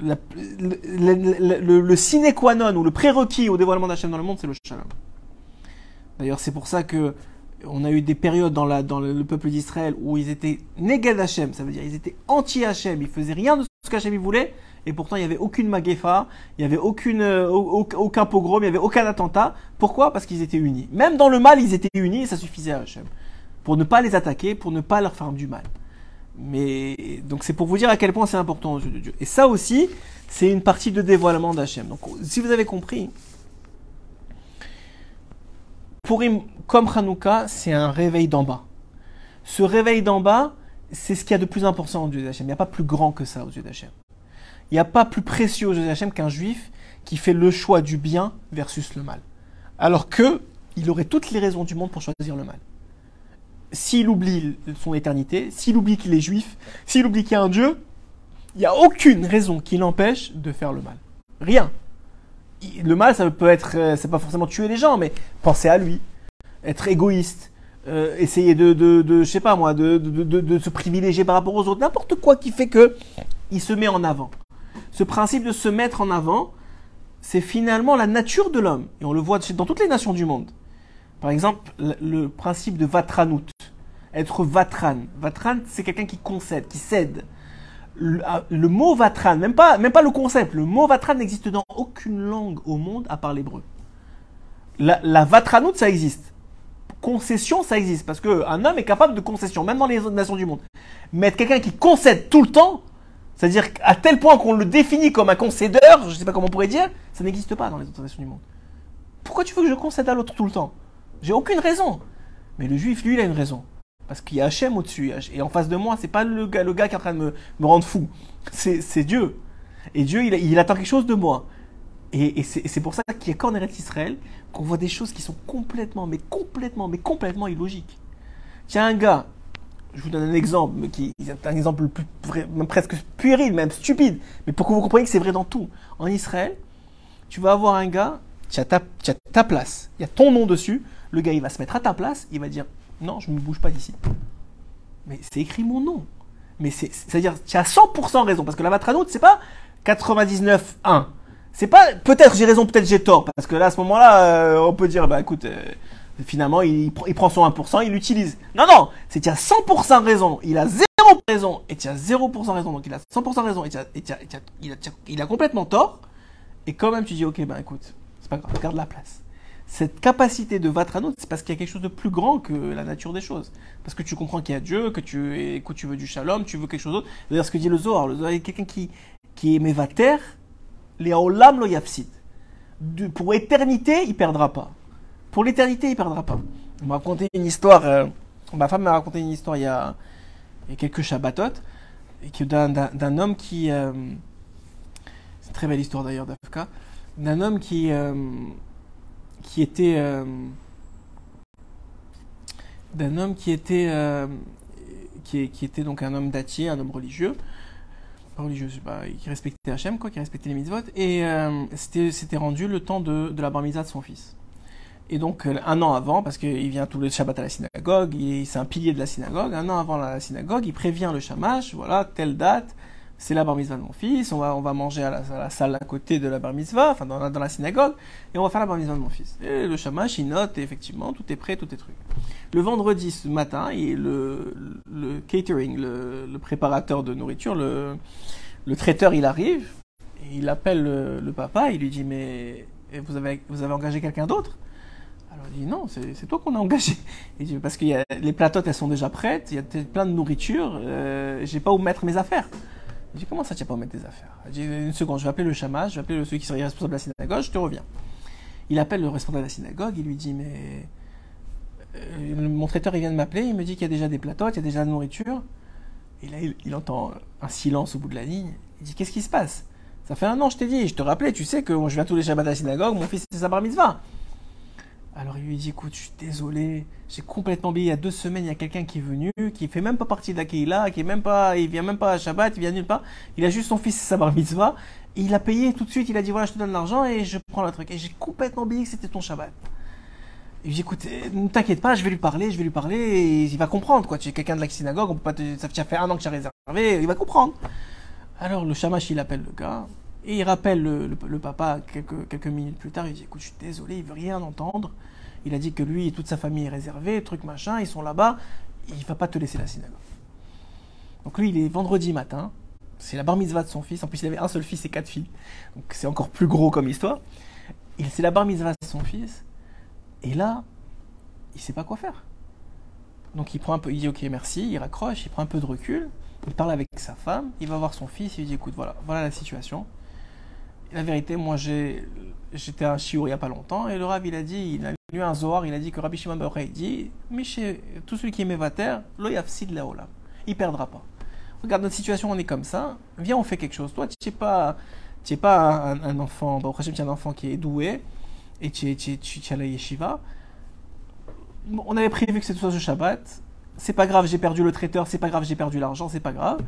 le, sine qua non ou le prérequis au dévoilement d'Hachem dans le monde, c'est le shalom. D'ailleurs, c'est pour ça que on a eu des périodes dans, la, dans le peuple d'Israël où ils étaient négad Hachem, ça veut dire ils étaient anti-Hachem, ils faisaient rien de ce qu'Hachem voulait, et pourtant il n'y avait aucune maguefa, il n'y avait aucune, euh, aucun pogrom, il n'y avait aucun attentat. Pourquoi? Parce qu'ils étaient unis. Même dans le mal, ils étaient unis et ça suffisait à Hachem. Pour ne pas les attaquer, pour ne pas leur faire du mal. Mais donc c'est pour vous dire à quel point c'est important aux yeux de Dieu. Et ça aussi, c'est une partie de dévoilement d'Hachem. Donc si vous avez compris, Purim, comme Hanouka, c'est un réveil d'en bas. Ce réveil d'en bas, c'est ce qu'il y a de plus important aux yeux d'Hachem. Il n'y a pas plus grand que ça aux yeux d'Hachem. Il n'y a pas plus précieux aux yeux d'Hachem qu'un juif qui fait le choix du bien versus le mal. Alors que il aurait toutes les raisons du monde pour choisir le mal. S'il oublie son éternité, s'il oublie qu'il est juif, s'il oublie qu'il y a un Dieu, il n'y a aucune raison qui l'empêche de faire le mal. Rien le mal, ça peut être, euh, c'est pas forcément tuer les gens, mais penser à lui, être égoïste, euh, essayer de, de, de, je sais pas moi, de, de, de, se privilégier par rapport aux autres, n'importe quoi qui fait que il se met en avant. Ce principe de se mettre en avant, c'est finalement la nature de l'homme, et on le voit dans toutes les nations du monde. Par exemple, le, principe de vatranout, être vatran. Vatran, c'est quelqu'un qui concède, qui cède. Ah, le, mot vatran, même pas, même pas le concept, le mot vatran n'existe dans aucune langue au monde à part l'hébreu. La, la ça existe. Concession, ça existe. Parce qu'un homme est capable de concession, même dans les autres nations du monde. Mais être quelqu'un qui concède tout le temps, c'est-à-dire à tel point qu'on le définit comme un concédeur, je ne sais pas comment on pourrait dire, ça n'existe pas dans les autres nations du monde. Pourquoi tu veux que je concède à l'autre tout le temps? J'ai aucune raison. Mais le juif, lui, il a une raison. Parce qu'il y a Hachem au-dessus. Et en face de moi, c'est pas le gars, le gars qui est en train de me, rendre fou. C'est Dieu. Et Dieu, il, attend quelque chose de moi. Et, c'est pour ça qu'il y a qu'en Eretz Israël qu'on voit des choses qui sont complètement, mais complètement, mais complètement illogiques. Tiens, un gars, je vous donne un exemple, qui est un exemple plus, même presque puéril, même stupide, mais pour que vous compreniez que c'est vrai dans tout. En Israël, tu vas avoir un gars, tu as, as ta place, il y a ton nom dessus, le gars il va se mettre à ta place, il va dire non, je ne bouge pas d'ici. Mais c'est écrit mon nom. Mais c'est-à-dire, tu as 100% raison, parce que la matranoute, c'est pas 99-1. C'est pas, peut-être j'ai raison, peut-être j'ai tort, parce que là, à ce moment-là, euh, on peut dire, bah écoute, euh, finalement, il, prend son 1%, il l'utilise. Non, non, c'est tu as 100% raison, il a 0% raison, et tu as 0% raison, donc il a 100% raison, et, il, a, il a complètement tort, et quand même tu dis, ok, ben écoute, c'est pas grave, garde la place cette capacité de Vatranut, c'est parce qu'il y a quelque chose de plus grand que la nature des choses. Parce que tu comprends qu'il y a Dieu, que tu, que tu veux du shalom, tu veux quelque chose d'autre. D'ailleurs, ce que dit le Zohar, le Zohar est quelqu'un qui, qui est Mevater, les Olam lo yafsid. Pour éternité, il perdra pas. Pour l'éternité, il perdra pas. On m'a raconté une histoire, euh, ma femme m'a raconté une histoire il y a, il y a quelques Shabbatot, d'un homme qui. Euh, c'est une très belle histoire d'ailleurs d'Afka. D'un homme qui. Euh, qui était euh, d'un homme qui était euh, qui, était donc un homme dattier, un homme religieux, pas religieux, pas, qui respectait Hachem, quoi, qui respectait les mitzvot, et euh, c'était rendu le temps de, de la bar de son fils. Et donc un an avant, parce qu'il vient tous les Shabbat à la synagogue, c'est un pilier de la synagogue, un an avant la synagogue, il prévient le shamash, voilà, telle date, c'est la bar mitzvah de mon fils, on va, on va manger à la, salle à côté de la bar mitzvah, enfin dans dans la, synagogue, et on va faire la bar mitzvah de mon fils. Et le shamash, il note, et effectivement, tout est prêt, tout est truc. Le vendredi ce matin, et le, le catering, le, le, préparateur de nourriture, le, le traiteur, il arrive, et il appelle le, papa, il lui dit, mais vous avez, vous avez engagé quelqu'un d'autre? Alors il dit non, c'est toi qu'on a engagé. Il dit parce que les platotes elles sont déjà prêtes, il y a plein de nourriture, euh, j'ai pas où mettre mes affaires. Je dis, comment ça, tu n'as pas mettre tes affaires? Je dis, une seconde, je vais appeler le chamash, je vais appeler celui qui serait responsable de la synagogue, je te reviens. Il appelle le responsable de la synagogue, il lui dit, mais. Euh, mon traiteur, il vient de m'appeler, il me dit qu'il y a déjà des plateaux, il y a déjà de la nourriture. Et là, il, entend un silence au bout de la ligne. Il dit, qu'est-ce qui se passe? Ça fait un an, je t'ai dit, je te rappelais, tu sais que je viens tous les Shabbats à la synagogue, mon fils, c'est sa bar mitzvah. Alors il lui dit écoute, je suis désolé, j'ai complètement oublié. Il y a deux semaines, il y a quelqu'un qui est venu, qui fait même pas partie de qui est même pas, il vient même pas à Shabbat, il vient nulle part. Il a juste son fils sa bar mitzvah. Il a payé tout de suite. Il a dit voilà, je te donne l'argent et je prends le truc. Et j'ai complètement oublié que c'était ton Shabbat. Et je dit écoute, ne t'inquiète pas, je vais lui parler, je vais lui parler et il va comprendre quoi. Tu es quelqu'un de la synagogue, on peut pas te, ça fait un an que tu as réservé, il va comprendre. Alors le shamash, il appelle le gars, et il rappelle le, papa quelques, minutes plus tard, il dit, écoute, je suis désolé, il veut rien entendre. Il a dit que lui et toute sa famille est réservée, truc machin, ils sont là-bas, il va pas te laisser la synagogue. Donc lui, il est vendredi matin, c'est la bar mitzvah de son fils, en plus il avait un seul fils et quatre filles, donc c'est encore plus gros comme histoire. C'est la bar mitzvah de son fils, et là, il sait pas quoi faire. Donc il prend un peu, il dit ok merci, il raccroche, il prend un peu de recul, il parle avec sa femme, il va voir son fils, il dit écoute voilà, voilà la situation. La vérité, moi j'étais à Shiur il n'y a pas longtemps et le Rav il a dit, il a lu un Zohar, il a dit que Rabbi Shimon Bar dit, mais chez tout celui qui est Mevater, lo yafsid laolam, il perdra pas. Regarde notre situation, on est comme ça, viens on fait quelque chose. Toi tu n'es pas, es pas un, enfant, bon, tu es un enfant qui est doué et tu es à la yeshiva on avait prévu que c'était soit ce Shabbat. C'est pas grave, j'ai perdu le traiteur, c'est pas grave, j'ai perdu l'argent, c'est pas grave.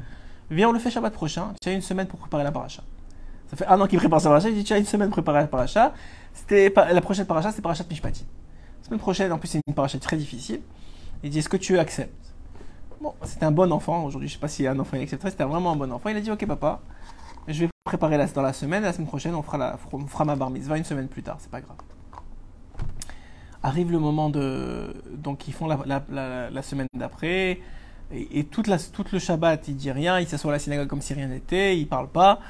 Viens, on le fait Shabbat prochain. Tu as une semaine pour préparer la paracha. Ça fait un an qu'il prépare sa paracha. Il dit as une semaine préparer la paracha. C'était la prochaine paracha, c'est parachat Mishpati. La semaine prochaine, en plus, c'est une paracha très difficile. Il dit Est-ce que tu acceptes? Bon, c'était un bon enfant. Aujourd'hui, je sais pas si un enfant il accepterait. C'était vraiment un bon enfant. Il a dit Ok, papa, je vais préparer la, dans la semaine. La semaine prochaine, on fera, la, on fera ma bar mitzvah une semaine plus tard. C'est pas grave. Arrive le moment de. Donc, ils font la, semaine d'après. Et, toute la, tout le Shabbat, il dit rien. Il s'assoit à la synagogue comme si rien n'était. Il parle pas.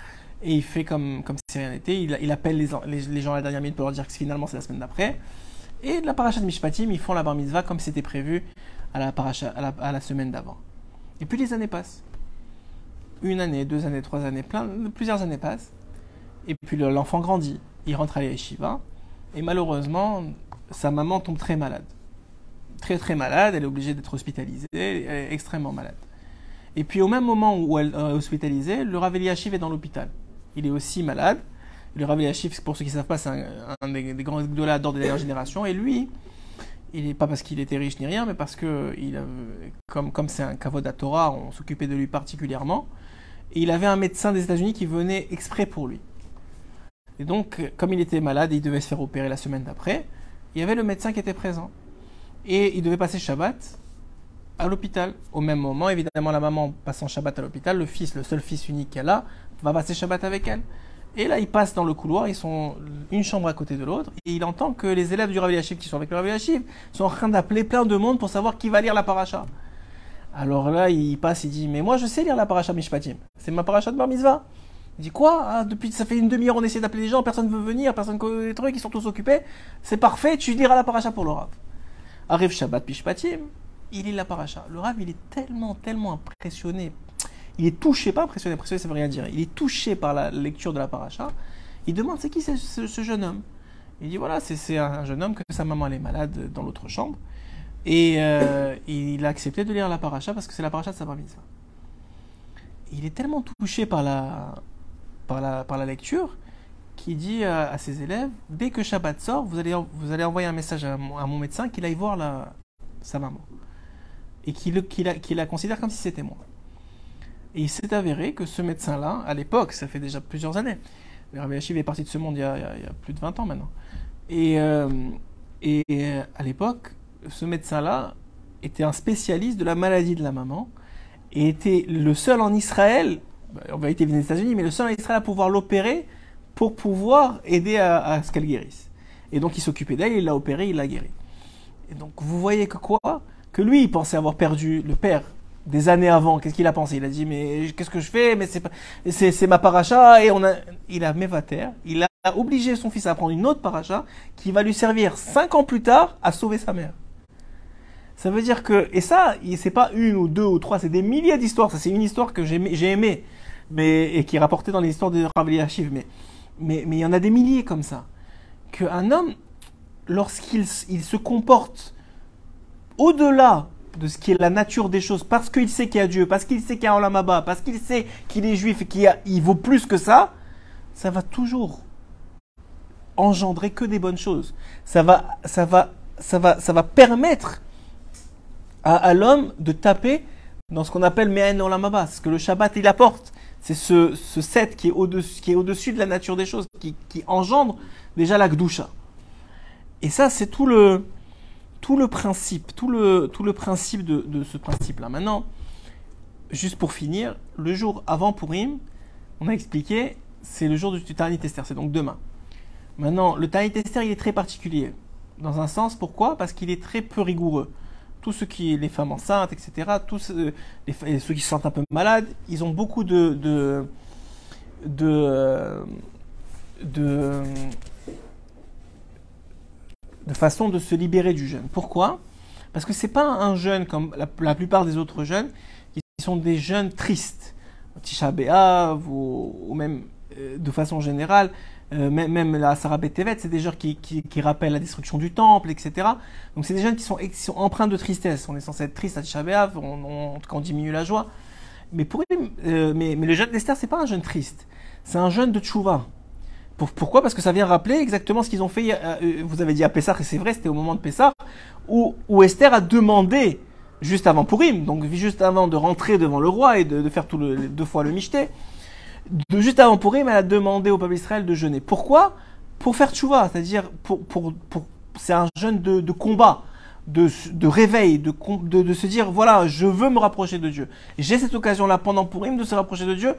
Et il fait comme, comme si rien n'était. Il, appelle les, les, gens à la dernière minute pour leur dire que finalement c'est la semaine d'après. Et de la paracha de Mishpatim, ils font la bar mitzvah comme c'était prévu à la, paracha, à la, semaine d'avant. Et puis les années passent. Une année, deux années, trois années, plein, plusieurs années passent. Et puis l'enfant grandit. Il rentre à l'Yeshiva. Et malheureusement, sa maman tombe très malade. Très très malade, elle est obligée d'être hospitalisée, elle est extrêmement malade. Et puis au même moment où elle est hospitalisée, le Rav Eliashiv est dans l'hôpital. Il est aussi malade. Le Rav Eliashiv, pour ceux qui ne savent pas, c'est un, des, grands grands d'or de la dernière génération. Et lui, il n'est pas parce qu'il était riche ni rien, mais parce que comme c'est un kavod Torah, on s'occupait de lui particulièrement. Et il avait un médecin des États-Unis qui venait exprès pour lui. Et donc, comme il était malade, il devait se faire opérer la semaine d'après il y avait le médecin qui était présent. Et il devait passer Shabbat à l'hôpital. Au même moment, évidemment, la maman passant Shabbat à l'hôpital, le fils, le seul fils unique qu'elle a, va passer Shabbat avec elle. Et là, il passe dans le couloir, ils sont une chambre à côté de l'autre, et il entend que les élèves du Rav qui sont avec le Rav sont en train d'appeler plein de monde pour savoir qui va lire la paracha. Alors là, il passe, il dit, mais moi je sais lire la paracha Mishpatim. C'est ma paracha de Bar Mitzvah. Il dit quoi? Ah, Depuis ça fait une demi-heure on essaie d'appeler les gens, personne ne veut venir, personne ne les trucs, ils sont tous occupés. C'est parfait, tu diras la paracha pour le Rav. Arrive Shabbat Pishpatim, il lit la paracha. Le Rav il est tellement, tellement impressionné. Il est touché, pas impressionné, impressionné ça veut rien dire. Il est touché par la lecture de la paracha. Il demande c'est qui ce, ce, jeune homme? Il dit voilà, c'est un jeune homme que sa maman elle est malade dans l'autre chambre. Et euh, il a accepté de lire la paracha parce que c'est la paracha de sa bar Il est tellement touché par la, par la, par la lecture qui dit à, ses élèves dès que Shabbat sort, vous allez, vous allez envoyer un message à, mon médecin qu'il aille voir la, sa maman et qu'il la, considère comme si c'était moi. Et il s'est avéré que ce médecin-là, à l'époque, ça fait déjà plusieurs années, Rabbi est parti de ce monde il y, a, plus de 20 ans maintenant. Et, euh, et à l'époque, ce médecin-là était un spécialiste de la maladie de la maman et était le seul en Israël en vérité il vient des États-Unis, mais le seul en Israël à pouvoir l'opérer pour pouvoir aider à, ce qu'elle guérisse. Et donc il s'occupait d'elle, il l'a opérée, il l'a guérie. Et donc vous voyez que quoi? Que lui, il pensait avoir perdu le père des années avant. Qu'est-ce qu'il a pensé? Il a dit mais qu'est-ce que je fais? Mais c'est c'est ma paracha et on a il a mévater, il a obligé son fils à prendre une autre paracha qui va lui servir cinq ans plus tard à sauver sa mère. Ça veut dire que et ça, c'est pas une ou deux ou trois, c'est des milliers d'histoires. Ça c'est une histoire que j'ai aimé mais, et qui est rapporté dans les histoires de Rav Eliashiv. Mais, mais, mais il y en a des milliers comme ça. Qu'un homme, lorsqu'il il se comporte au-delà de ce qui est la nature des choses, parce qu'il sait qu'il y a Dieu, parce qu'il sait qu'il y a Olamaba, parce qu'il sait qu'il est juif et qu'il il vaut plus que ça, ça va toujours engendrer que des bonnes choses. Ça va, ça va, ça va, ça va permettre à, l'homme de taper dans ce qu'on appelle Me'en Olamaba, ce que le Shabbat il apporte. C'est ce, ce set qui est au-dessus au de la nature des choses, qui, qui engendre déjà la Gdusha. Et ça, c'est tout le, tout le principe, tout le, principe de, ce principe-là. Maintenant, juste pour finir, le jour avant Purim, on a expliqué, c'est le jour du Tanit Esther, c'est donc demain. Maintenant, le Tanit Esther, il est très particulier. Dans un sens, pourquoi? Parce qu'il est très peu rigoureux. Tous ceux qui, les femmes enceintes, etc., tous les, ceux qui se sentent un peu malades, ils ont beaucoup de, de, de façon de se libérer du jeûne. Pourquoi? Parce que c'est pas un jeûne comme la, plupart des autres jeunes, qui sont des jeunes tristes. Tisha B'Av ou, même euh, de façon générale, euh, même, la Sarah Tevet, c'est des jeunes qui, rappellent la destruction du temple, etc. Donc c'est des jeunes qui sont, empreints de tristesse. On est censé être triste à Tisha on, cas on diminue la joie. Mais, pour, euh, mais le jeûne d'Esther, c'est pas un jeûne triste, c'est un jeûne de tchouva pourquoi? Parce que ça vient rappeler exactement ce qu'ils ont fait. Euh, vous avez dit à Pessah, et c'est vrai, c'était au moment de Pessah, où, où, Esther a demandé, juste avant Purim, donc juste avant de rentrer devant le roi et de, faire tout le, deux fois le michté, de, juste avant Purim, elle a demandé au peuple Israël de jeûner. Pourquoi? Pour faire tchouva, c'est-à-dire pour, pour, pour c'est un jeûne de, de combat. De, de, réveil, de, de, de, se dire voilà, je veux me rapprocher de Dieu. J'ai cette occasion-là pendant Purim de se rapprocher de Dieu,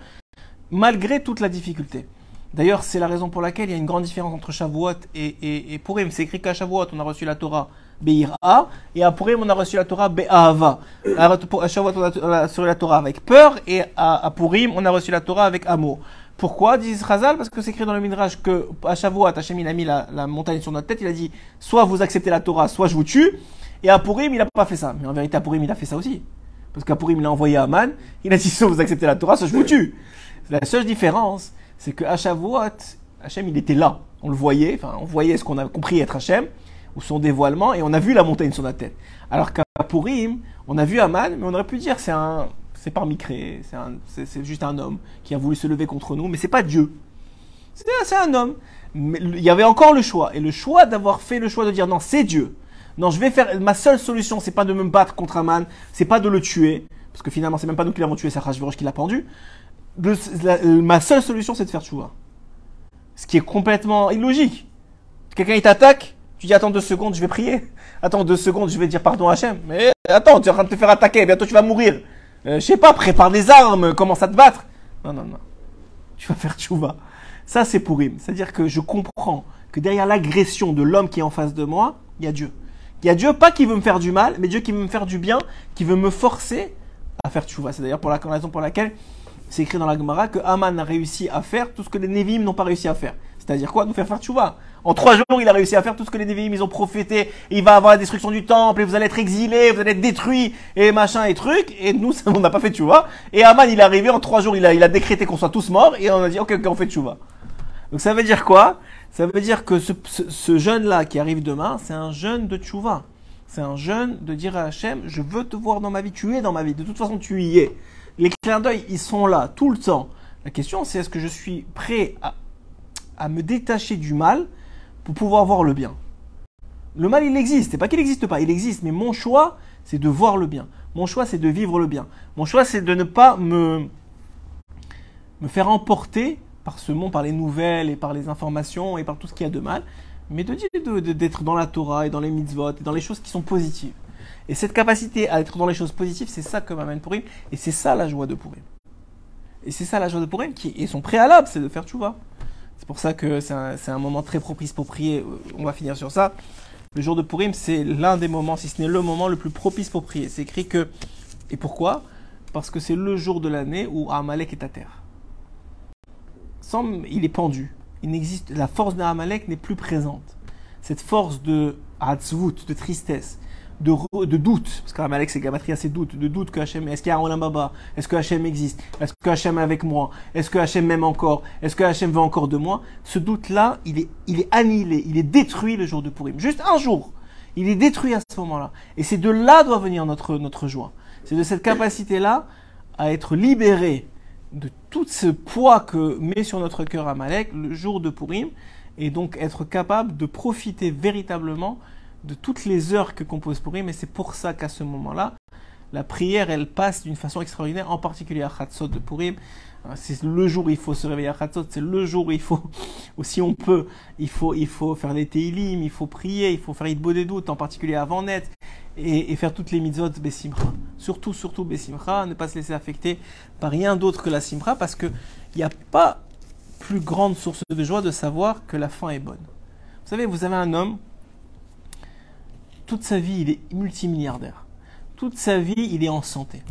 malgré toute la difficulté. D'ailleurs, c'est la raison pour laquelle il y a une grande différence entre Shavuot et, et, Purim. C'est écrit qu'à Shavuot, on a reçu la Torah Be'ira, et à Purim, on a reçu la Torah Be'ahava. À Shavuot, on a reçu la Torah avec peur, et à, Purim, on a reçu la Torah avec amour. Pourquoi dit Chazal? Parce que c'est écrit dans le Midrash que à Shavuot, Hachem il a mis la, montagne sur notre tête, il a dit soit vous acceptez la Torah, soit je vous tue. Et à Purim, il n'a pas fait ça. Mais en vérité, à Purim, il a fait ça aussi. Parce qu'à Purim, il a envoyé Aman, il a dit soit vous acceptez la Torah, soit je vous tue. La seule différence, c'est que Shavuot, Hachem, il était là. On le voyait, enfin, on voyait ce qu'on a compris être Hachem, ou son dévoilement, et on a vu la montagne sur la tête. Alors qu'à Purim, on a vu Aman, mais on aurait pu dire c'est un, c'est pas Micré, c'est juste un homme qui a voulu se lever contre nous, mais c'est pas Dieu. C'est un homme. Mais il y avait encore le choix, et le choix d'avoir fait le choix de dire non, c'est Dieu. Non, je vais faire. Ma seule solution, c'est pas de me battre contre Aman, c'est pas de le tuer, parce que finalement, c'est même pas nous qui l'avons tué, c'est Rachverosh qui l'a pendu ma seule solution, c'est de faire tchouva. Ce qui est complètement illogique. Quelqu'un, il t'attaque, tu dis attends deux secondes, je vais prier. Attends deux secondes, je vais dire pardon à Hachem. Mais attends, tu es en train de te faire attaquer, bientôt tu vas mourir. Euh, je sais pas, prépare des armes, commence à te battre. Non, non, non. Tu vas faire tchouva. Ça, c'est pour. C'est-à-dire que je comprends que derrière l'agression de l'homme qui est en face de moi, il y a Dieu. Il y a Dieu, pas qui veut me faire du mal, mais Dieu qui veut me faire du bien, qui veut me forcer à faire tchouva. C'est d'ailleurs pour la raison pour laquelle c'est écrit dans la Gemara que Haman a réussi à faire tout ce que les Nevi'im n'ont pas réussi à faire. C'est-à-dire quoi Nous faire faire tchouva. En trois jours, il a réussi à faire tout ce que les Nevi'im ils ont prophété. Il va avoir la destruction du temple, et vous allez être exilés, vous allez être détruits, et machin et truc. Et nous, on n'a pas fait tchouva. Et Haman, il est arrivé en trois jours, il a, décrété qu'on soit tous morts, et on a dit, ok, ok, on fait tchouva. Donc ça veut dire quoi? Ça veut dire que ce, ce, jeune-là qui arrive demain, c'est un jeune de tchouva. C'est un jeune de dire à Hachem, je veux te voir dans ma vie, tu es dans ma vie, de toute façon tu y es. Les clins d'œil, ils sont là tout le temps. La question, c'est est-ce que je suis prêt à, me détacher du mal pour pouvoir voir le bien? Le mal, il existe. C'est pas qu'il n'existe pas, il existe. Mais mon choix, c'est de voir le bien. Mon choix, c'est de vivre le bien. Mon choix, c'est de ne pas me, me faire emporter par ce monde, par les nouvelles et par les informations et par tout ce qu'il y a de mal, mais de d'être dans la Torah et dans les mitzvot et dans les choses qui sont positives. Et cette capacité à être dans les choses positives, c'est ça que m'amène Purim. Et c'est ça la joie de Purim. Et c'est ça la joie de Purim qui est son préalable, c'est de faire tchouva. C'est pour ça que c'est un, moment très propice pour prier. On va finir sur ça. Le jour de Purim, c'est l'un des moments, si ce n'est le moment le plus propice pour prier. C'est écrit que. Et pourquoi? Parce que c'est le jour de l'année où Amalek est à terre. Il est pendu. Il n'existe, la force d'Amalek n'est plus présente. Cette force de Hatzvut, de tristesse, de, de doute, parce qu'Amalek c'est Gamatria, c'est doute, de doute que Hachem, est-ce qu'il y a un Baba Est-ce que Hachem existe? Est-ce que Hachem est avec moi? Est-ce que Hachem m'aime encore? Est-ce que Hachem veut encore de moi? Ce doute-là, il est, il est annihilé, il est détruit le jour de Purim. Juste un jour, il est détruit à ce moment-là. Et c'est de là doit venir notre, notre joie. C'est de cette capacité-là à être libéré de tout ce poids que met sur notre cœur Amalek le jour de Purim, et donc être capable de profiter véritablement de toutes les heures que compose Purim, et c'est pour ça qu'à ce moment-là, la prière, elle passe d'une façon extraordinaire, en particulier à Chatzot de Purim. Euh, c'est le jour où il faut se réveiller à Chatzot, c'est le jour où il faut, si on peut, il faut, il faut faire des Teilim, il faut prier, il faut faire Idbo des doutes, en particulier avant net, et, faire toutes les mitzvot Bessimra. Surtout, surtout Bessimcha, ne pas se laisser affecter par rien d'autre que la Simcha, parce qu'il n'y a pas plus grande source de joie de savoir que la fin est bonne. Vous savez, vous avez un homme, toute sa vie, il est multimilliardaire. Toute sa vie, il est en santé.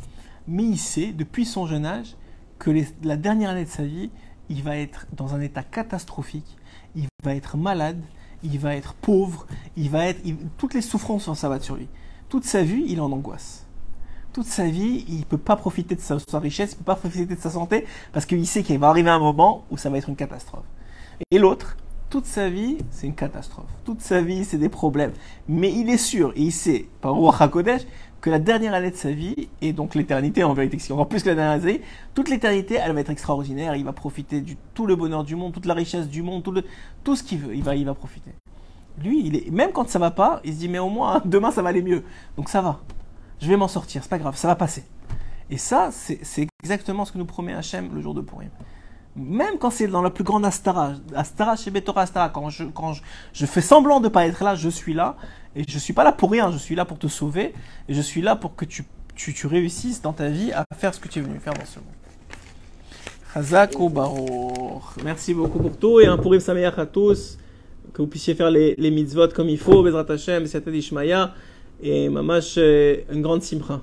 Mais il sait, depuis son jeune âge, que la dernière année de sa vie, il va être dans un état catastrophique, il va être malade, il va être pauvre, il va être. toutes les souffrances vont s'abattre sur lui. Toute sa vie, il est en angoisse. Toute sa vie, il ne peut pas profiter de sa, richesse, il ne peut pas profiter de sa santé, parce qu'il sait qu'il va arriver un moment où ça va être une catastrophe. Et l'autre, toute sa vie, c'est une catastrophe. Toute sa vie, c'est des problèmes. Mais il est sûr, et il sait, par Roi HaKodesh, que la dernière année de sa vie, et donc l'éternité en vérité, encore plus que la dernière année, toute l'éternité, elle va être extraordinaire, il va profiter de tout le bonheur du monde, toute la richesse du monde, tout, le, tout ce qu'il veut, il va, il va profiter. Lui, il est, même quand ça va pas, il se dit, mais au moins, demain, ça va aller mieux. Donc ça va. Je vais m'en sortir, c'est pas grave, ça va passer. Et ça, c'est exactement ce que nous promet Hachem le jour de Purim. Même quand c'est dans la plus grande Astara, Astara chez Betora Astara, quand, je, quand je, fais semblant de ne pas être là, je suis là. Et je ne suis pas là pour rien, je suis là pour te sauver. Et je suis là pour que tu, tu, tu réussisses dans ta vie à faire ce que tu es venu faire dans ce monde. Merci beaucoup pour tout et un Purim Sameach à tous. Que vous puissiez faire les, les mitzvot comme il faut, Bezrat Hashem, Ishmaya et Mamash, euh, une grande simcha.